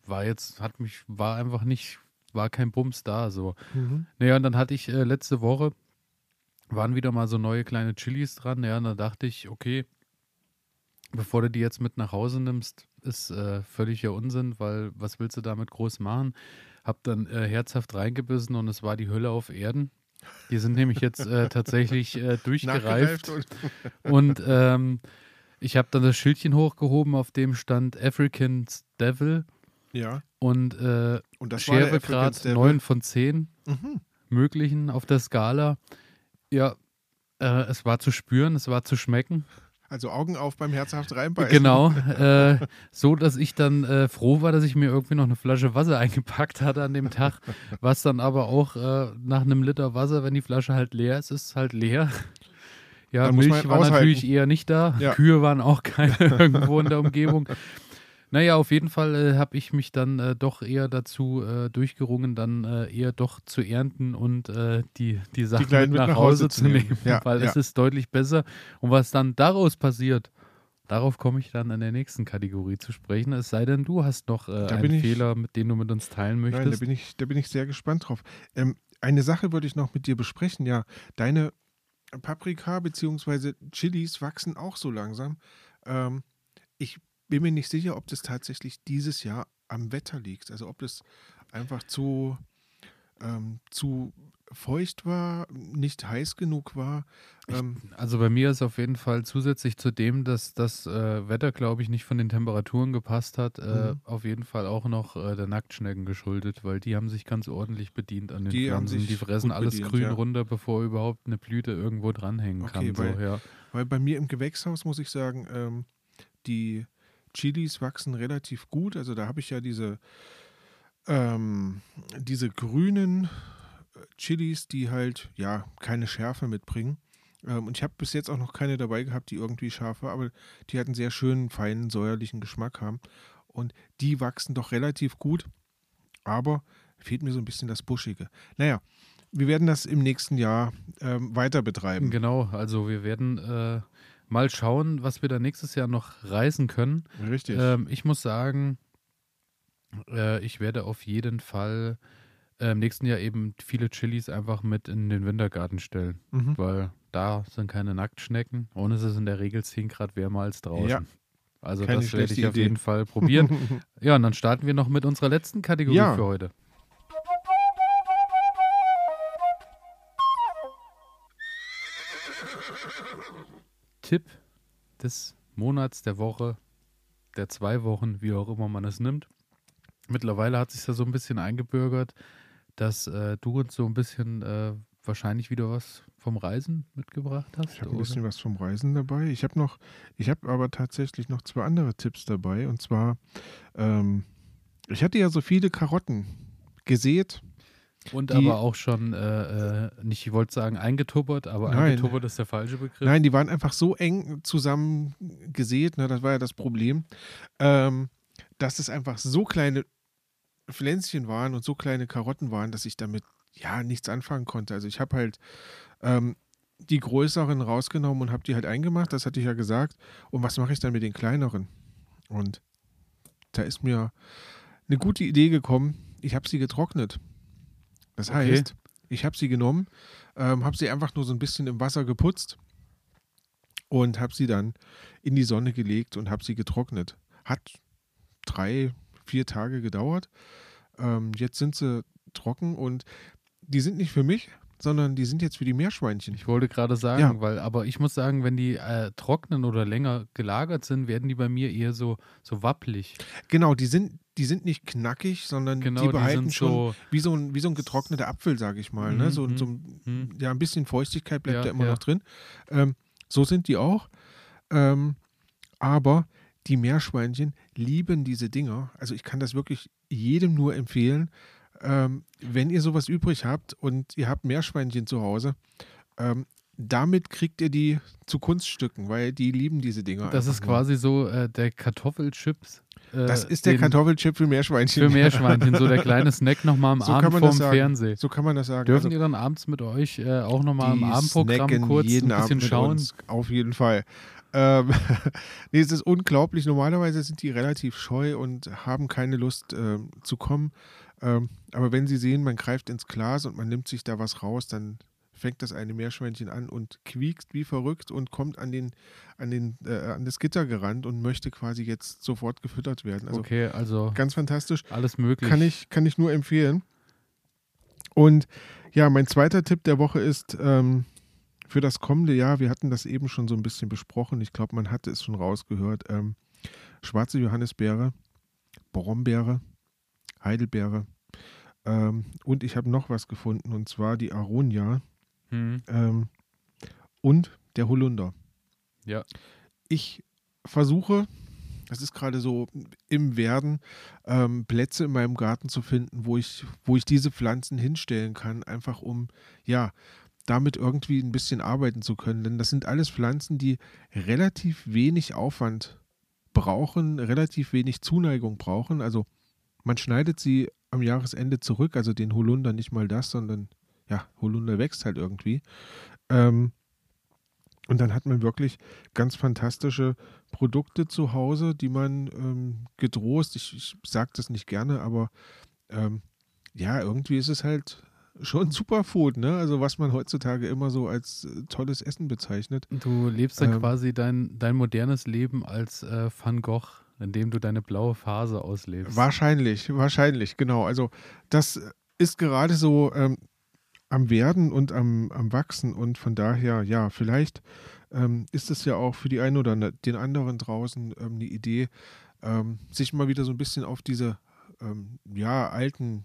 war jetzt, hat mich, war einfach nicht war kein Bums da. So. Mhm. Naja, und dann hatte ich äh, letzte Woche, waren wieder mal so neue kleine Chilis dran. Ja, und dann dachte ich, okay, bevor du die jetzt mit nach Hause nimmst, ist äh, völliger Unsinn, weil was willst du damit groß machen? Hab dann äh, herzhaft reingebissen und es war die Hölle auf Erden. Die sind nämlich jetzt äh, tatsächlich äh, durchgereift. [LAUGHS] Und ähm, ich habe dann das Schildchen hochgehoben, auf dem stand African's Devil ja. und äh, Und Schärfegrad African's Devil. 9 von 10 Mhm. möglichen auf der Skala. Ja, äh, es war zu spüren, es war zu schmecken. Also Augen auf beim herzhaft reinbeißen. Genau, äh, so dass ich dann äh, froh war, dass ich mir irgendwie noch eine Flasche Wasser [LAUGHS] eingepackt hatte an dem Tag, was dann aber auch äh, nach einem Liter Wasser, wenn die Flasche halt leer ist, ist halt leer. Ja, Dann Milch war aushalten. natürlich eher nicht da, Ja. Kühe waren auch keine [LAUGHS] irgendwo in der Umgebung. Naja, auf jeden Fall äh, habe ich mich dann äh, doch eher dazu äh, durchgerungen, dann äh, eher doch zu ernten und äh, die, die Sachen Kleinen mit nach Hause zu nehmen, Ja, weil es ja. ist deutlich besser. Und was dann daraus passiert, darauf komme ich dann in der nächsten Kategorie zu sprechen. Es sei denn, du hast noch äh, einen ich- Fehler, mit dem du mit uns teilen Nein, da möchtest. bin ich, da bin ich sehr gespannt drauf. Ähm, eine Sache würde ich noch mit dir besprechen. Ja, deine Paprika bzw. Chilis wachsen auch so langsam. Ähm, ich bin mir nicht sicher, ob das tatsächlich dieses Jahr am Wetter liegt. Also ob das einfach zu, ähm, zu feucht war, nicht heiß genug war. Ähm, Also bei mir ist auf jeden Fall zusätzlich zu dem, dass das äh, Wetter, glaube ich, nicht von den Temperaturen gepasst hat, äh, Mhm. auf jeden Fall auch noch äh, der Nacktschnecken geschuldet, weil die haben sich ganz ordentlich bedient an den Die Pflanzen. Die fressen alles bedient, grün ja. runter, bevor überhaupt eine Blüte irgendwo dranhängen Okay, kann. So, weil- ja. Weil bei mir im Gewächshaus muss ich sagen, ähm, die Chilis wachsen relativ gut. Also da habe ich ja diese, ähm, diese grünen äh, Chilis, die halt ja keine Schärfe mitbringen. Ähm, und ich habe bis jetzt auch noch keine dabei gehabt, die irgendwie scharf war, aber die hatten sehr schönen, feinen, säuerlichen Geschmack haben. Und die wachsen doch relativ gut, aber fehlt mir so ein bisschen das Buschige. Naja, wir werden das im nächsten Jahr ähm, weiter betreiben. Genau, also wir werden äh, mal schauen, was wir da nächstes Jahr noch reisen können. Richtig. Ähm, ich muss sagen, äh, ich werde auf jeden Fall äh, im nächsten Jahr eben viele Chilis einfach mit in den Wintergarten stellen, Mhm. weil da sind keine Nacktschnecken und es ist in der Regel 10 Grad wärmer als draußen. Ja. Also Keine das werde ich auf Idee. jeden Fall probieren. [LAUGHS] ja, und dann starten wir noch mit unserer letzten Kategorie Ja. für heute. Tipp des Monats, der Woche, der zwei Wochen, wie auch immer man es nimmt. Mittlerweile hat sich ja so ein bisschen eingebürgert, dass äh, du uns so ein bisschen äh, wahrscheinlich wieder was vom Reisen mitgebracht hast. Ich habe ein bisschen was vom Reisen dabei. Ich habe noch, ich habe aber tatsächlich noch zwei andere Tipps dabei. Und zwar, ähm, ich hatte ja so viele Karotten gesät. Und die- aber auch schon, äh, äh, nicht, ich wollte sagen eingetuppert, aber Nein. eingetuppert ist der falsche Begriff. Nein, die waren einfach so eng zusammen gesät, ne, das war ja das Problem, ähm, dass es einfach so kleine Pflänzchen waren und so kleine Karotten waren, dass ich damit ja nichts anfangen konnte. Also ich habe halt ähm, die größeren rausgenommen und habe die halt eingemacht, das hatte ich ja gesagt. Und was mache ich dann mit den kleineren? Und da ist mir eine gute Idee gekommen. Ich habe sie getrocknet. Das Okay. heißt, ich habe sie genommen, ähm, habe sie einfach nur so ein bisschen im Wasser geputzt und habe sie dann in die Sonne gelegt und habe sie getrocknet. Hat drei, vier Tage gedauert. Ähm, jetzt sind sie trocken und die sind nicht für mich, sondern die sind jetzt für die Meerschweinchen. Ich wollte gerade sagen, Ja. weil, aber ich muss sagen, wenn die äh, trocknen oder länger gelagert sind, werden die bei mir eher so, so wappelig. Genau, die sind, die sind nicht knackig, sondern Genau, die die behalten sind schon so- wie, so ein, wie so ein getrockneter Apfel, sage ich mal. ne? Mhm, so, mhm, so ein, mhm. ja, ein bisschen Feuchtigkeit bleibt Ja, da immer ja. noch drin. Ähm, so sind die auch. Ähm, aber die Meerschweinchen lieben diese Dinger. Also ich kann das wirklich jedem nur empfehlen. Ähm, wenn ihr sowas übrig habt und ihr habt Meerschweinchen zu Hause, ähm, damit kriegt ihr die zu Kunststücken, weil die lieben diese Dinger. Das ist quasi so äh, der Kartoffelchips. Äh, Das ist der Kartoffelchip für Meerschweinchen. Für Meerschweinchen, so der [LAUGHS] kleine Snack nochmal am So Abend vorm. Fernsehen. So kann man das sagen. Dürfen Also, ihr dann abends mit euch äh, auch nochmal im Abendprogramm kurz jeden ein bisschen Abend schauen? Uns, auf jeden Fall. Ähm, [LAUGHS] nee, es ist unglaublich. Normalerweise sind die relativ scheu und haben keine Lust äh, zu kommen. Ähm, aber wenn sie sehen, man greift ins Glas und man nimmt sich da was raus, dann fängt das eine Meerschweinchen an und quiekst wie verrückt und kommt an, den, an, den, äh, an das Gitter gerannt und möchte quasi jetzt sofort gefüttert werden. Also okay, also ganz fantastisch. alles möglich. Kann ich, kann ich nur empfehlen. Und ja, mein zweiter Tipp der Woche ist ähm, für das kommende Jahr, wir hatten das eben schon so ein bisschen besprochen, ich glaube, man hatte es schon rausgehört, ähm, schwarze Johannisbeere, Brombeere, Heidelbeere ähm, und ich habe noch was gefunden und zwar die Aronia Hm. ähm, und der Holunder. Ja. Ich versuche, das ist gerade so im Werden, ähm, Plätze in meinem Garten zu finden, wo ich, wo ich diese Pflanzen hinstellen kann, einfach um, ja, damit irgendwie ein bisschen arbeiten zu können. Denn das sind alles Pflanzen, die relativ wenig Aufwand brauchen, relativ wenig Zuneigung brauchen. Also man schneidet sie am Jahresende zurück, also den Holunder nicht mal das, sondern ja, Holunder wächst halt irgendwie. Ähm, und dann hat man wirklich ganz fantastische Produkte zu Hause, die man ähm, gedrost, ich, ich sage das nicht gerne, aber ähm, ja, irgendwie ist es halt schon [LAUGHS] Superfood, ne? Also was man heutzutage immer so als äh, tolles Essen bezeichnet. Du lebst dann Ähm. quasi dein, dein modernes Leben als äh, Van Gogh, indem du deine blaue Phase auslebst. Wahrscheinlich, wahrscheinlich, genau. Also das ist gerade so ähm, am Werden und am, am Wachsen. Und von daher, ja, vielleicht ähm, ist es ja auch für die einen oder ne- den anderen draußen ähm, eine Idee, ähm, sich mal wieder so ein bisschen auf diese ähm, ja, alten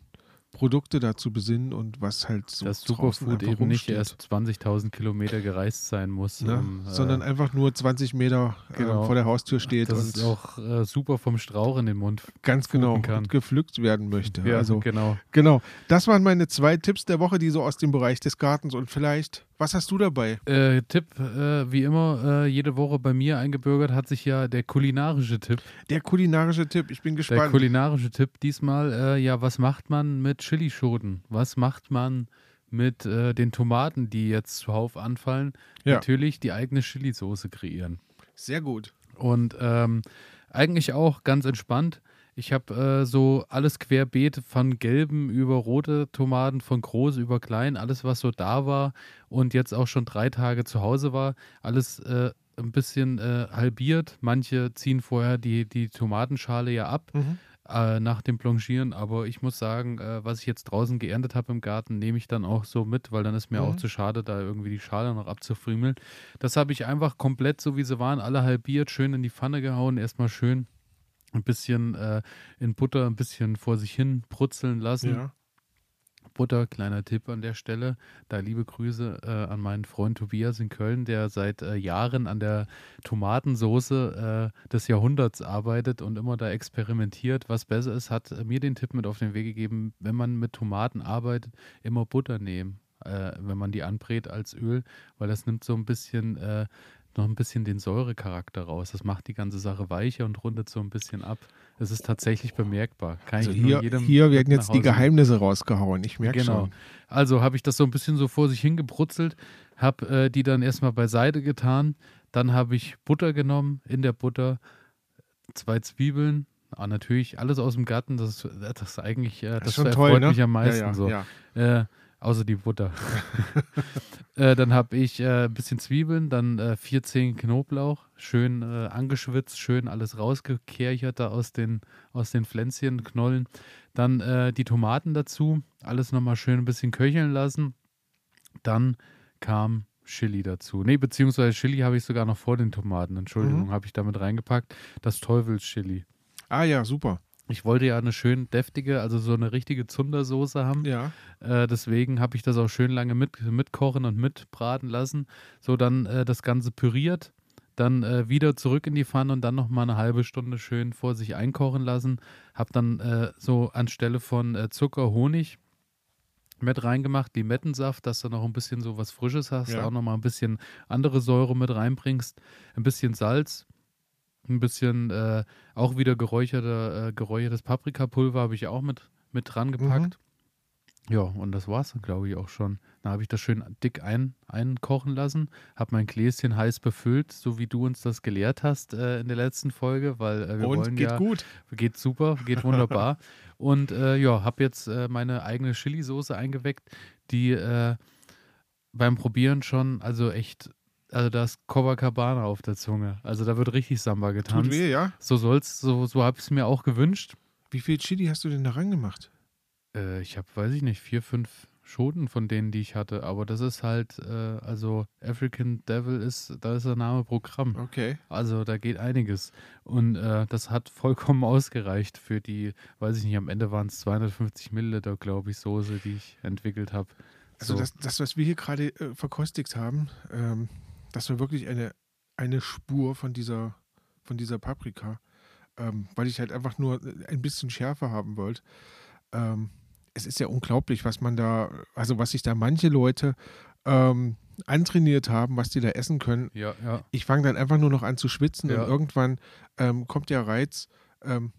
Produkte da zu besinnen und was halt so Dass Superfood eben nicht erst 20.000 Kilometer gereist sein muss. Ne? um, äh, sondern einfach nur 20 Meter genau. ähm, vor der Haustür steht dass und es auch äh, super vom Strauch in den Mund. ganz genau kann. gepflückt werden möchte. Ja, also genau. Genau, das waren meine zwei Tipps der Woche, die so aus dem Bereich des Gartens und vielleicht, was hast du dabei? Äh, Tipp, äh, wie immer, äh, jede Woche bei mir eingebürgert hat sich ja der kulinarische Tipp. Der kulinarische Tipp, ich bin Der gespannt. kulinarische Tipp diesmal, äh, ja, was macht man mit Chilischoten? Was macht man mit äh, den Tomaten, die jetzt zuhauf anfallen? Ja. Natürlich die eigene Chilisauce kreieren. Sehr gut. Und ähm, eigentlich auch ganz entspannt. Ich habe äh, so alles querbeet von gelben über rote Tomaten, von groß über klein, alles was so da war und jetzt auch schon drei Tage zu Hause war, alles äh, ein bisschen äh, halbiert. Manche ziehen vorher die, die Tomatenschale ja ab Mhm. äh, nach dem Blanchieren, aber ich muss sagen, äh, was ich jetzt draußen geerntet habe im Garten, nehme ich dann auch so mit, weil dann ist mir Mhm. auch zu schade, da irgendwie die Schale noch abzufriemeln. Das habe ich einfach komplett, so wie sie waren, alle halbiert, schön in die Pfanne gehauen, erstmal schön ein bisschen äh, in Butter ein bisschen vor sich hin brutzeln lassen. Ja. Butter, kleiner Tipp an der Stelle. Da liebe Grüße äh, an meinen Freund Tobias in Köln, der seit äh, Jahren an der Tomatensoße äh, des Jahrhunderts arbeitet und immer da experimentiert. Was besser ist, hat mir den Tipp mit auf den Weg gegeben, wenn man mit Tomaten arbeitet, immer Butter nehmen, äh, wenn man die anbrät als Öl, weil das nimmt so ein bisschen äh, noch ein bisschen den Säurecharakter raus. Das macht die ganze Sache weicher und rundet so ein bisschen ab. Es ist tatsächlich bemerkbar. Kann Also hier, hier werden jetzt die Geheimnisse rausgehauen. Ich merke Genau. schon. Also habe ich das so ein bisschen so vor sich hingebrutzelt, habe äh, die dann erstmal beiseite getan. Dann habe ich Butter genommen, in der Butter zwei Zwiebeln. Ah, natürlich alles aus dem Garten. Das, das ist eigentlich, äh, das, ist schon toll, ne? mich am meisten. ja, ja, so. Ja. Äh, außer die Butter. [LAUGHS] äh, dann habe ich äh, ein bisschen Zwiebeln, dann äh, vier Zehen Knoblauch, schön äh, angeschwitzt, schön alles rausgekerchert da aus den, aus den Pflänzchen, Knollen. Dann äh, die Tomaten dazu, alles nochmal schön ein bisschen köcheln lassen. Dann kam Chili dazu. Nee, beziehungsweise Chili habe ich sogar noch vor den Tomaten, Entschuldigung, Mhm. habe ich damit reingepackt. Das Teufelschili. Ah ja, super. Ich wollte ja eine schön deftige, also so eine richtige Zundersoße haben. Ja. Äh, deswegen habe ich das auch schön lange mit, mitkochen und mitbraten lassen. So dann äh, das Ganze püriert, dann äh, wieder zurück in die Pfanne und dann nochmal eine halbe Stunde schön vor sich einkochen lassen. Habe dann äh, so anstelle von äh, Zucker Honig mit reingemacht, Limettensaft, dass du noch ein bisschen so was Frisches hast, Ja. auch nochmal ein bisschen andere Säure mit reinbringst, ein bisschen Salz, ein bisschen äh, auch wieder geräucherte, äh, geräuchertes Paprikapulver habe ich auch mit, mit dran gepackt. Ja, und das war's dann, glaube ich, auch schon. Da habe ich das schön dick ein, einkochen lassen, habe mein Gläschen heiß befüllt, so wie du uns das gelehrt hast äh, in der letzten Folge, weil äh, wir Und wollen geht ja, gut. geht super, geht wunderbar. [LAUGHS] und äh, ja, habe jetzt äh, meine eigene Chili-Soße eingeweckt, die äh, beim Probieren schon, also echt, also da ist Copacabana auf der Zunge. Also da wird richtig Samba Tut getanzt. weh, ja? So soll's, so, so habe ich es mir auch gewünscht. Wie viel Chili hast du denn da reingemacht? Äh, ich habe, weiß ich nicht, vier, fünf Schoten von denen, die ich hatte. Aber das ist halt, äh, also African Devil ist, da ist der Name Programm. Okay. Also da geht einiges. Und äh, das hat vollkommen [LAUGHS] ausgereicht für die, weiß ich nicht, am Ende waren es 250 Milliliter, glaube ich, Soße, die ich entwickelt habe. Also So. das, das, was wir hier gerade äh, verkostigt haben, ähm, das war wirklich eine, eine Spur von dieser, von dieser Paprika, ähm, weil ich halt einfach nur ein bisschen Schärfe haben wollte. Ähm, es ist ja unglaublich, was man da, also was sich da manche Leute ähm, antrainiert haben, was die da essen können. Ja, ja. Ich fange dann einfach nur noch an zu schwitzen Ja. und irgendwann ähm, kommt der Reiz, ähm,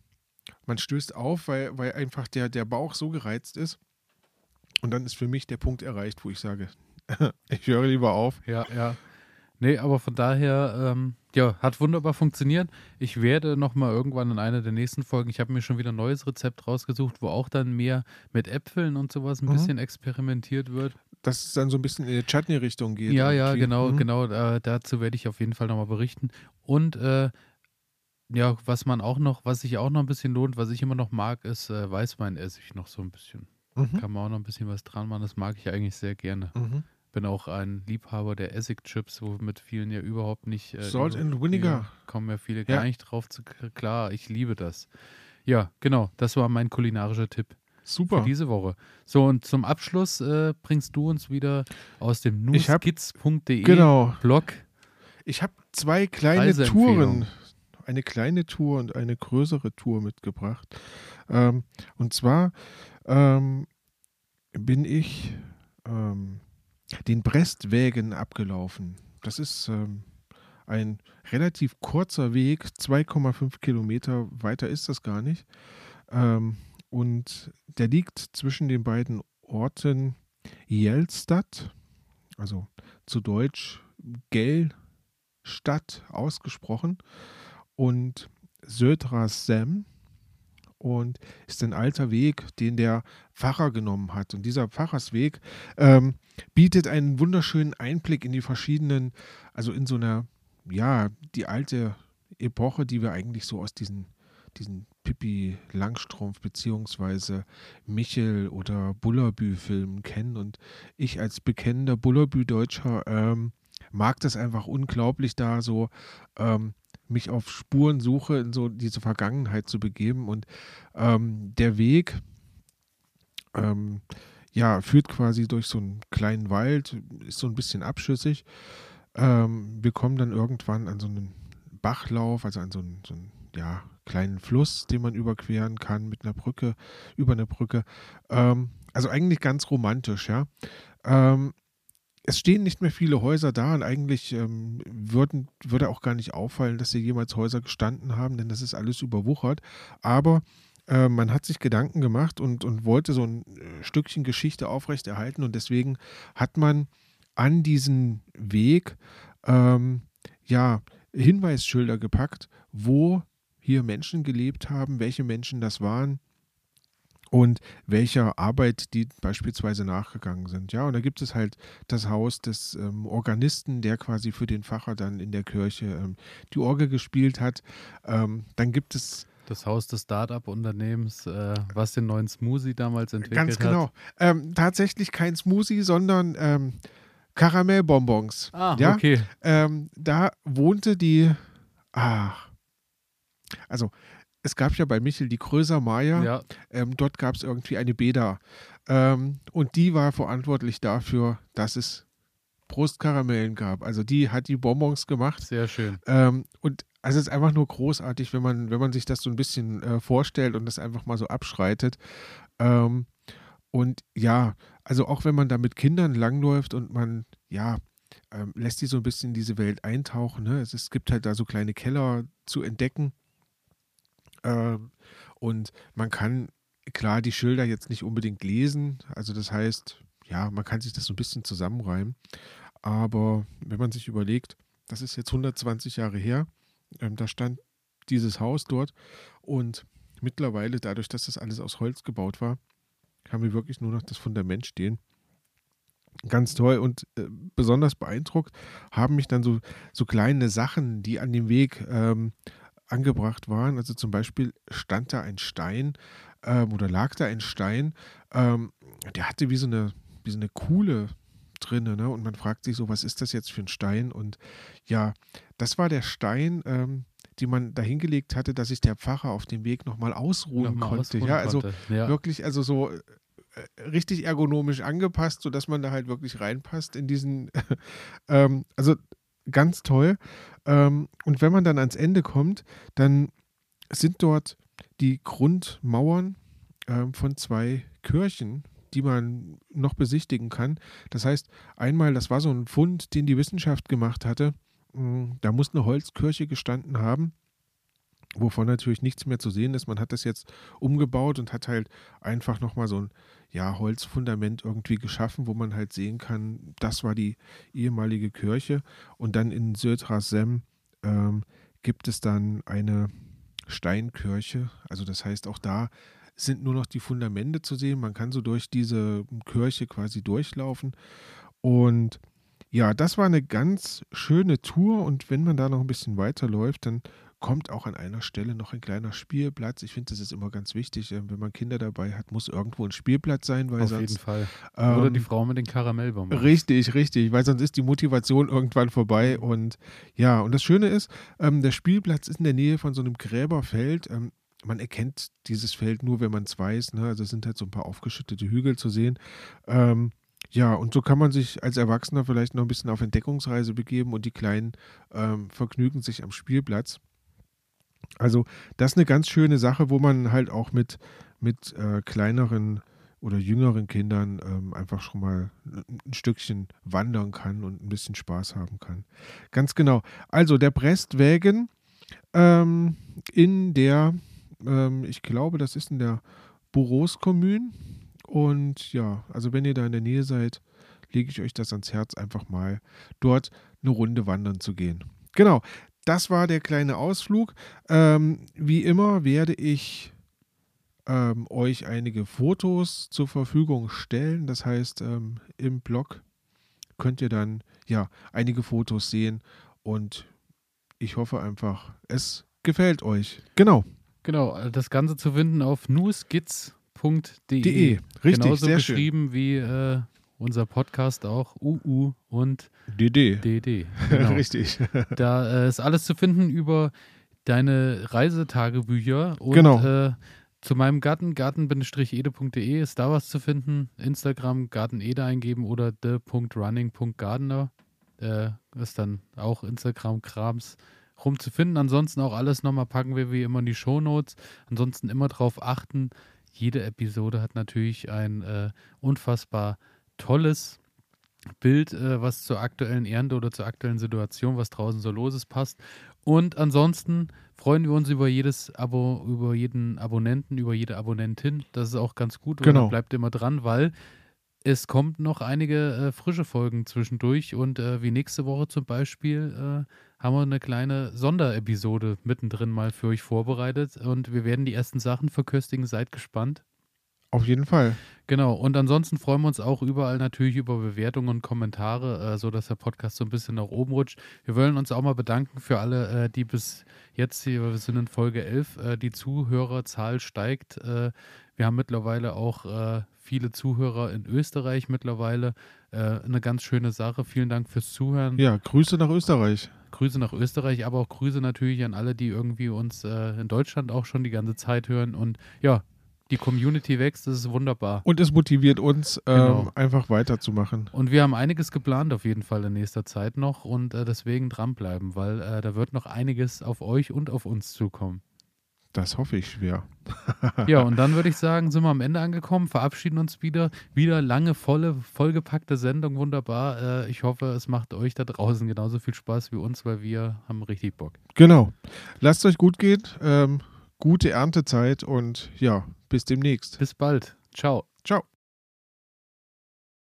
man stößt auf, weil, weil einfach der, der Bauch so gereizt ist. Und dann ist für mich der Punkt erreicht, wo ich sage, [LAUGHS] ich höre lieber auf. Ja, ja. Nee, aber von daher, ähm, ja, hat wunderbar funktioniert. Ich werde nochmal irgendwann in einer der nächsten Folgen, ich habe mir schon wieder ein neues Rezept rausgesucht, wo auch dann mehr mit Äpfeln und sowas ein Mhm. bisschen experimentiert wird. Dass es dann so ein bisschen in die Chutney-Richtung geht. Ja, ja, genau, Mhm. genau. Äh, dazu werde ich auf jeden Fall nochmal berichten. Und äh, ja, was man auch noch, was sich auch noch ein bisschen lohnt, was ich immer noch mag, ist äh, Weißweinessig noch so ein bisschen. Mhm. Kann man auch noch ein bisschen was dran machen. Das mag ich eigentlich sehr gerne. Mhm. Bin auch ein Liebhaber der Essigchips, womit vielen ja überhaupt nicht. Äh, Salt and Vinegar. Kommen ja viele Ja. gar nicht drauf zu klar. Ich liebe das. Ja, genau. Das war mein kulinarischer Tipp für Super. diese Woche. So, und zum Abschluss äh, bringst du uns wieder aus dem nuskits.de Genau. Blog. Ich habe zwei kleine. Touren, eine kleine Tour und eine größere Tour mitgebracht. Ähm, und zwar ähm, bin ich ähm, den Brestwägen abgelaufen. Das ist ähm, ein relativ kurzer Weg, 2,5 Kilometer weiter ist das gar nicht. Ähm, und der liegt zwischen den beiden Orten Jelstadt, also zu Deutsch Gellstadt ausgesprochen, und Södra-Sem und ist ein alter Weg, den der Pfarrer genommen hat. Und dieser Pfarrersweg ähm, bietet einen wunderschönen Einblick in die verschiedenen, also in so einer, ja, die alte Epoche, die wir eigentlich so aus diesen, diesen Pippi Langstrumpf beziehungsweise Michel oder Bullerbü-Filmen kennen. Und ich als bekennender Bullerbü-Deutscher ähm, mag das einfach unglaublich, da so ähm, mich auf Spurensuche in so diese Vergangenheit zu begeben. Und ähm, der Weg ähm, ja, führt quasi durch so einen kleinen Wald, ist so ein bisschen abschüssig. Ähm, wir kommen dann irgendwann an so einen Bachlauf, also an so einen, so einen ja, kleinen Fluss, den man überqueren kann mit einer Brücke, über eine Brücke. Ähm, also eigentlich ganz romantisch, ja. Ähm, es stehen nicht mehr viele Häuser da und eigentlich ähm, würden, würde auch gar nicht auffallen, dass hier jemals Häuser gestanden haben, denn das ist alles überwuchert. Aber äh, man hat sich Gedanken gemacht und, und wollte so ein äh, Stückchen Geschichte aufrechterhalten und deswegen hat man an diesen Weg ähm, ja Hinweisschilder gepackt, wo hier Menschen gelebt haben, welche Menschen das waren und welcher Arbeit die beispielsweise nachgegangen sind. Ja, und da gibt es halt das Haus des ähm, Organisten, der quasi für den Pfarrer dann in der Kirche ähm, die Orgel gespielt hat. Ähm, dann gibt es Das Haus des Start-up-Unternehmens, äh, was den neuen Smoothie damals entwickelt ganz hat. genau ähm, tatsächlich kein Smoothie, sondern ähm, Karamellbonbons. Ah, ja, okay. ähm, da wohnte die, ach, also es gab ja bei Michel die Kröser Maya. Ja, Ähm, dort gab es irgendwie eine Beda. Ähm, und die war verantwortlich dafür, dass es Brustkaramellen gab. Also die hat die Bonbons gemacht. sehr schön. Ähm, und also es ist einfach nur großartig, wenn man, wenn man sich das so ein bisschen äh, vorstellt und das einfach mal so abschreitet. Ähm, und ja, also auch wenn man da mit Kindern langläuft und man, ja, ähm, lässt die so ein bisschen in diese Welt eintauchen. Ne? Es, es gibt halt da so kleine Keller zu entdecken. Ähm, und man kann klar die Schilder jetzt nicht unbedingt lesen. Also das heißt, ja, man kann sich das so ein bisschen zusammenreimen. Aber wenn man sich überlegt, das ist jetzt 120 Jahre her, ähm, da stand dieses Haus dort und mittlerweile, dadurch, dass das alles aus Holz gebaut war, haben wir wirklich nur noch das Fundament stehen. Ganz toll und äh, besonders beeindruckt haben mich dann so, so kleine Sachen, die an dem Weg ähm, angebracht waren. Also zum Beispiel stand da ein Stein ähm, oder lag da ein Stein, ähm, der hatte wie so eine, wie so eine Kuhle drin. Ne? Und man fragt sich so, was ist das jetzt für ein Stein? Und ja, das war der Stein, ähm, die man da hingelegt hatte, dass sich der Pfarrer auf dem Weg nochmal ausruhen Nochmal konnte. ausruhen ja, also konnte. Ja. wirklich, also so äh, richtig ergonomisch angepasst, sodass man da halt wirklich reinpasst in diesen, [LAUGHS] ähm, also ganz toll. Ähm, und wenn man dann ans Ende kommt, dann sind dort die Grundmauern ähm, von zwei Kirchen, die man noch besichtigen kann. Das heißt, einmal, das war so ein Fund, den die Wissenschaft gemacht hatte. Mm, Da muss eine Holzkirche gestanden haben, wovon natürlich nichts mehr zu sehen ist. Man hat das jetzt umgebaut und hat halt einfach nochmal so ein ja, Holzfundament irgendwie geschaffen, wo man halt sehen kann, das war die ehemalige Kirche. Und dann in Södra-Sem ähm, gibt es dann eine Steinkirche. Also das heißt, auch da sind nur noch die Fundamente zu sehen. Man kann so durch diese Kirche quasi durchlaufen. Und ja, das war eine ganz schöne Tour. Und wenn man da noch ein bisschen weiterläuft, dann kommt auch an einer Stelle noch ein kleiner Spielplatz. Ich finde, das ist immer ganz wichtig. äh, Wenn man Kinder dabei hat, muss irgendwo ein Spielplatz sein, weil Auf sonst jeden Fall. Oder die ähm, Frau mit den Karamellbonbons. Richtig, richtig, weil sonst ist die Motivation irgendwann vorbei. Und ja, und das Schöne ist, ähm, der Spielplatz ist in der Nähe von so einem Gräberfeld. Ähm, man erkennt dieses Feld nur, wenn man es weiß. Ne? Also es sind halt so ein paar aufgeschüttete Hügel zu sehen. Ähm, ja, und so kann man sich als Erwachsener vielleicht noch ein bisschen auf Entdeckungsreise begeben und die Kleinen ähm, vergnügen sich am Spielplatz. Also das ist eine ganz schöne Sache, wo man halt auch mit, mit äh, kleineren oder jüngeren Kindern ähm, einfach schon mal ein Stückchen wandern kann und ein bisschen Spaß haben kann. Ganz genau. Also der Brestwägen ähm, in der, ähm, ich glaube, das ist in der Boros Kommune. Und ja, also wenn ihr da in der Nähe seid, lege ich euch das ans Herz, einfach mal dort eine Runde wandern zu gehen. Genau, das war der kleine Ausflug. Ähm, wie immer werde ich ähm, euch einige Fotos zur Verfügung stellen. Das heißt, ähm, im Blog könnt ihr dann ja einige Fotos sehen und ich hoffe einfach, es gefällt euch. Genau. Genau, äh, das Ganze zu finden auf newskits.de. De. Richtig, Genauso sehr schön. geschrieben wie äh, unser Podcast auch UU und DD. DD. [LAUGHS] Genau. Richtig. [LAUGHS] Da äh, ist alles zu finden über deine Reisetagebücher und Genau. äh, zu meinem Garten, garten-ede.de ist da was zu finden. Instagram gartenede eingeben oder the.running.gardener. Äh, ist dann auch Instagram-Krams rumzufinden. Ansonsten auch alles nochmal packen wir wie immer in die Shownotes. Ansonsten immer darauf achten, jede Episode hat natürlich ein äh, unfassbar tolles Bild, äh, was zur aktuellen Ernte oder zur aktuellen Situation, was draußen so los ist, passt. Und ansonsten freuen wir uns über jedes Abo, über jeden Abonnenten, über jede Abonnentin. Das ist auch ganz gut. Genau. bleibt immer dran, weil es kommt noch einige äh, frische Folgen zwischendurch und äh, wie nächste Woche zum Beispiel äh, haben wir eine kleine Sonderepisode mittendrin mal für euch vorbereitet und wir werden die ersten Sachen verköstigen. Seid gespannt. Auf jeden Fall. Genau, und ansonsten freuen wir uns auch überall natürlich über Bewertungen und Kommentare, äh, sodass der Podcast so ein bisschen nach oben rutscht. Wir wollen uns auch mal bedanken für alle, äh, die bis jetzt hier, wir sind in Folge 11, äh, die Zuhörerzahl steigt. Äh, wir haben mittlerweile auch äh, viele Zuhörer in Österreich mittlerweile. Äh, eine ganz schöne Sache. Vielen Dank fürs Zuhören. Ja, Grüße nach Österreich. Grüße nach Österreich, aber auch Grüße natürlich an alle, die irgendwie uns äh, in Deutschland auch schon die ganze Zeit hören. Und ja, die Community wächst, das ist wunderbar. Und es motiviert uns, ähm, Genau. einfach weiterzumachen. Und wir haben einiges geplant auf jeden Fall in nächster Zeit noch und äh, deswegen dranbleiben, weil äh, da wird noch einiges auf euch und auf uns zukommen. Das hoffe ich schwer. [LAUGHS] Ja, und dann würde ich sagen, sind wir am Ende angekommen, verabschieden uns wieder. Wieder lange, volle, vollgepackte Sendung, wunderbar. Äh, ich hoffe, es macht euch da draußen genauso viel Spaß wie uns, weil wir haben richtig Bock. Genau. Lasst euch gut gehen. Ähm, gute Erntezeit und ja, Bis demnächst. Bis bald. Ciao. Ciao.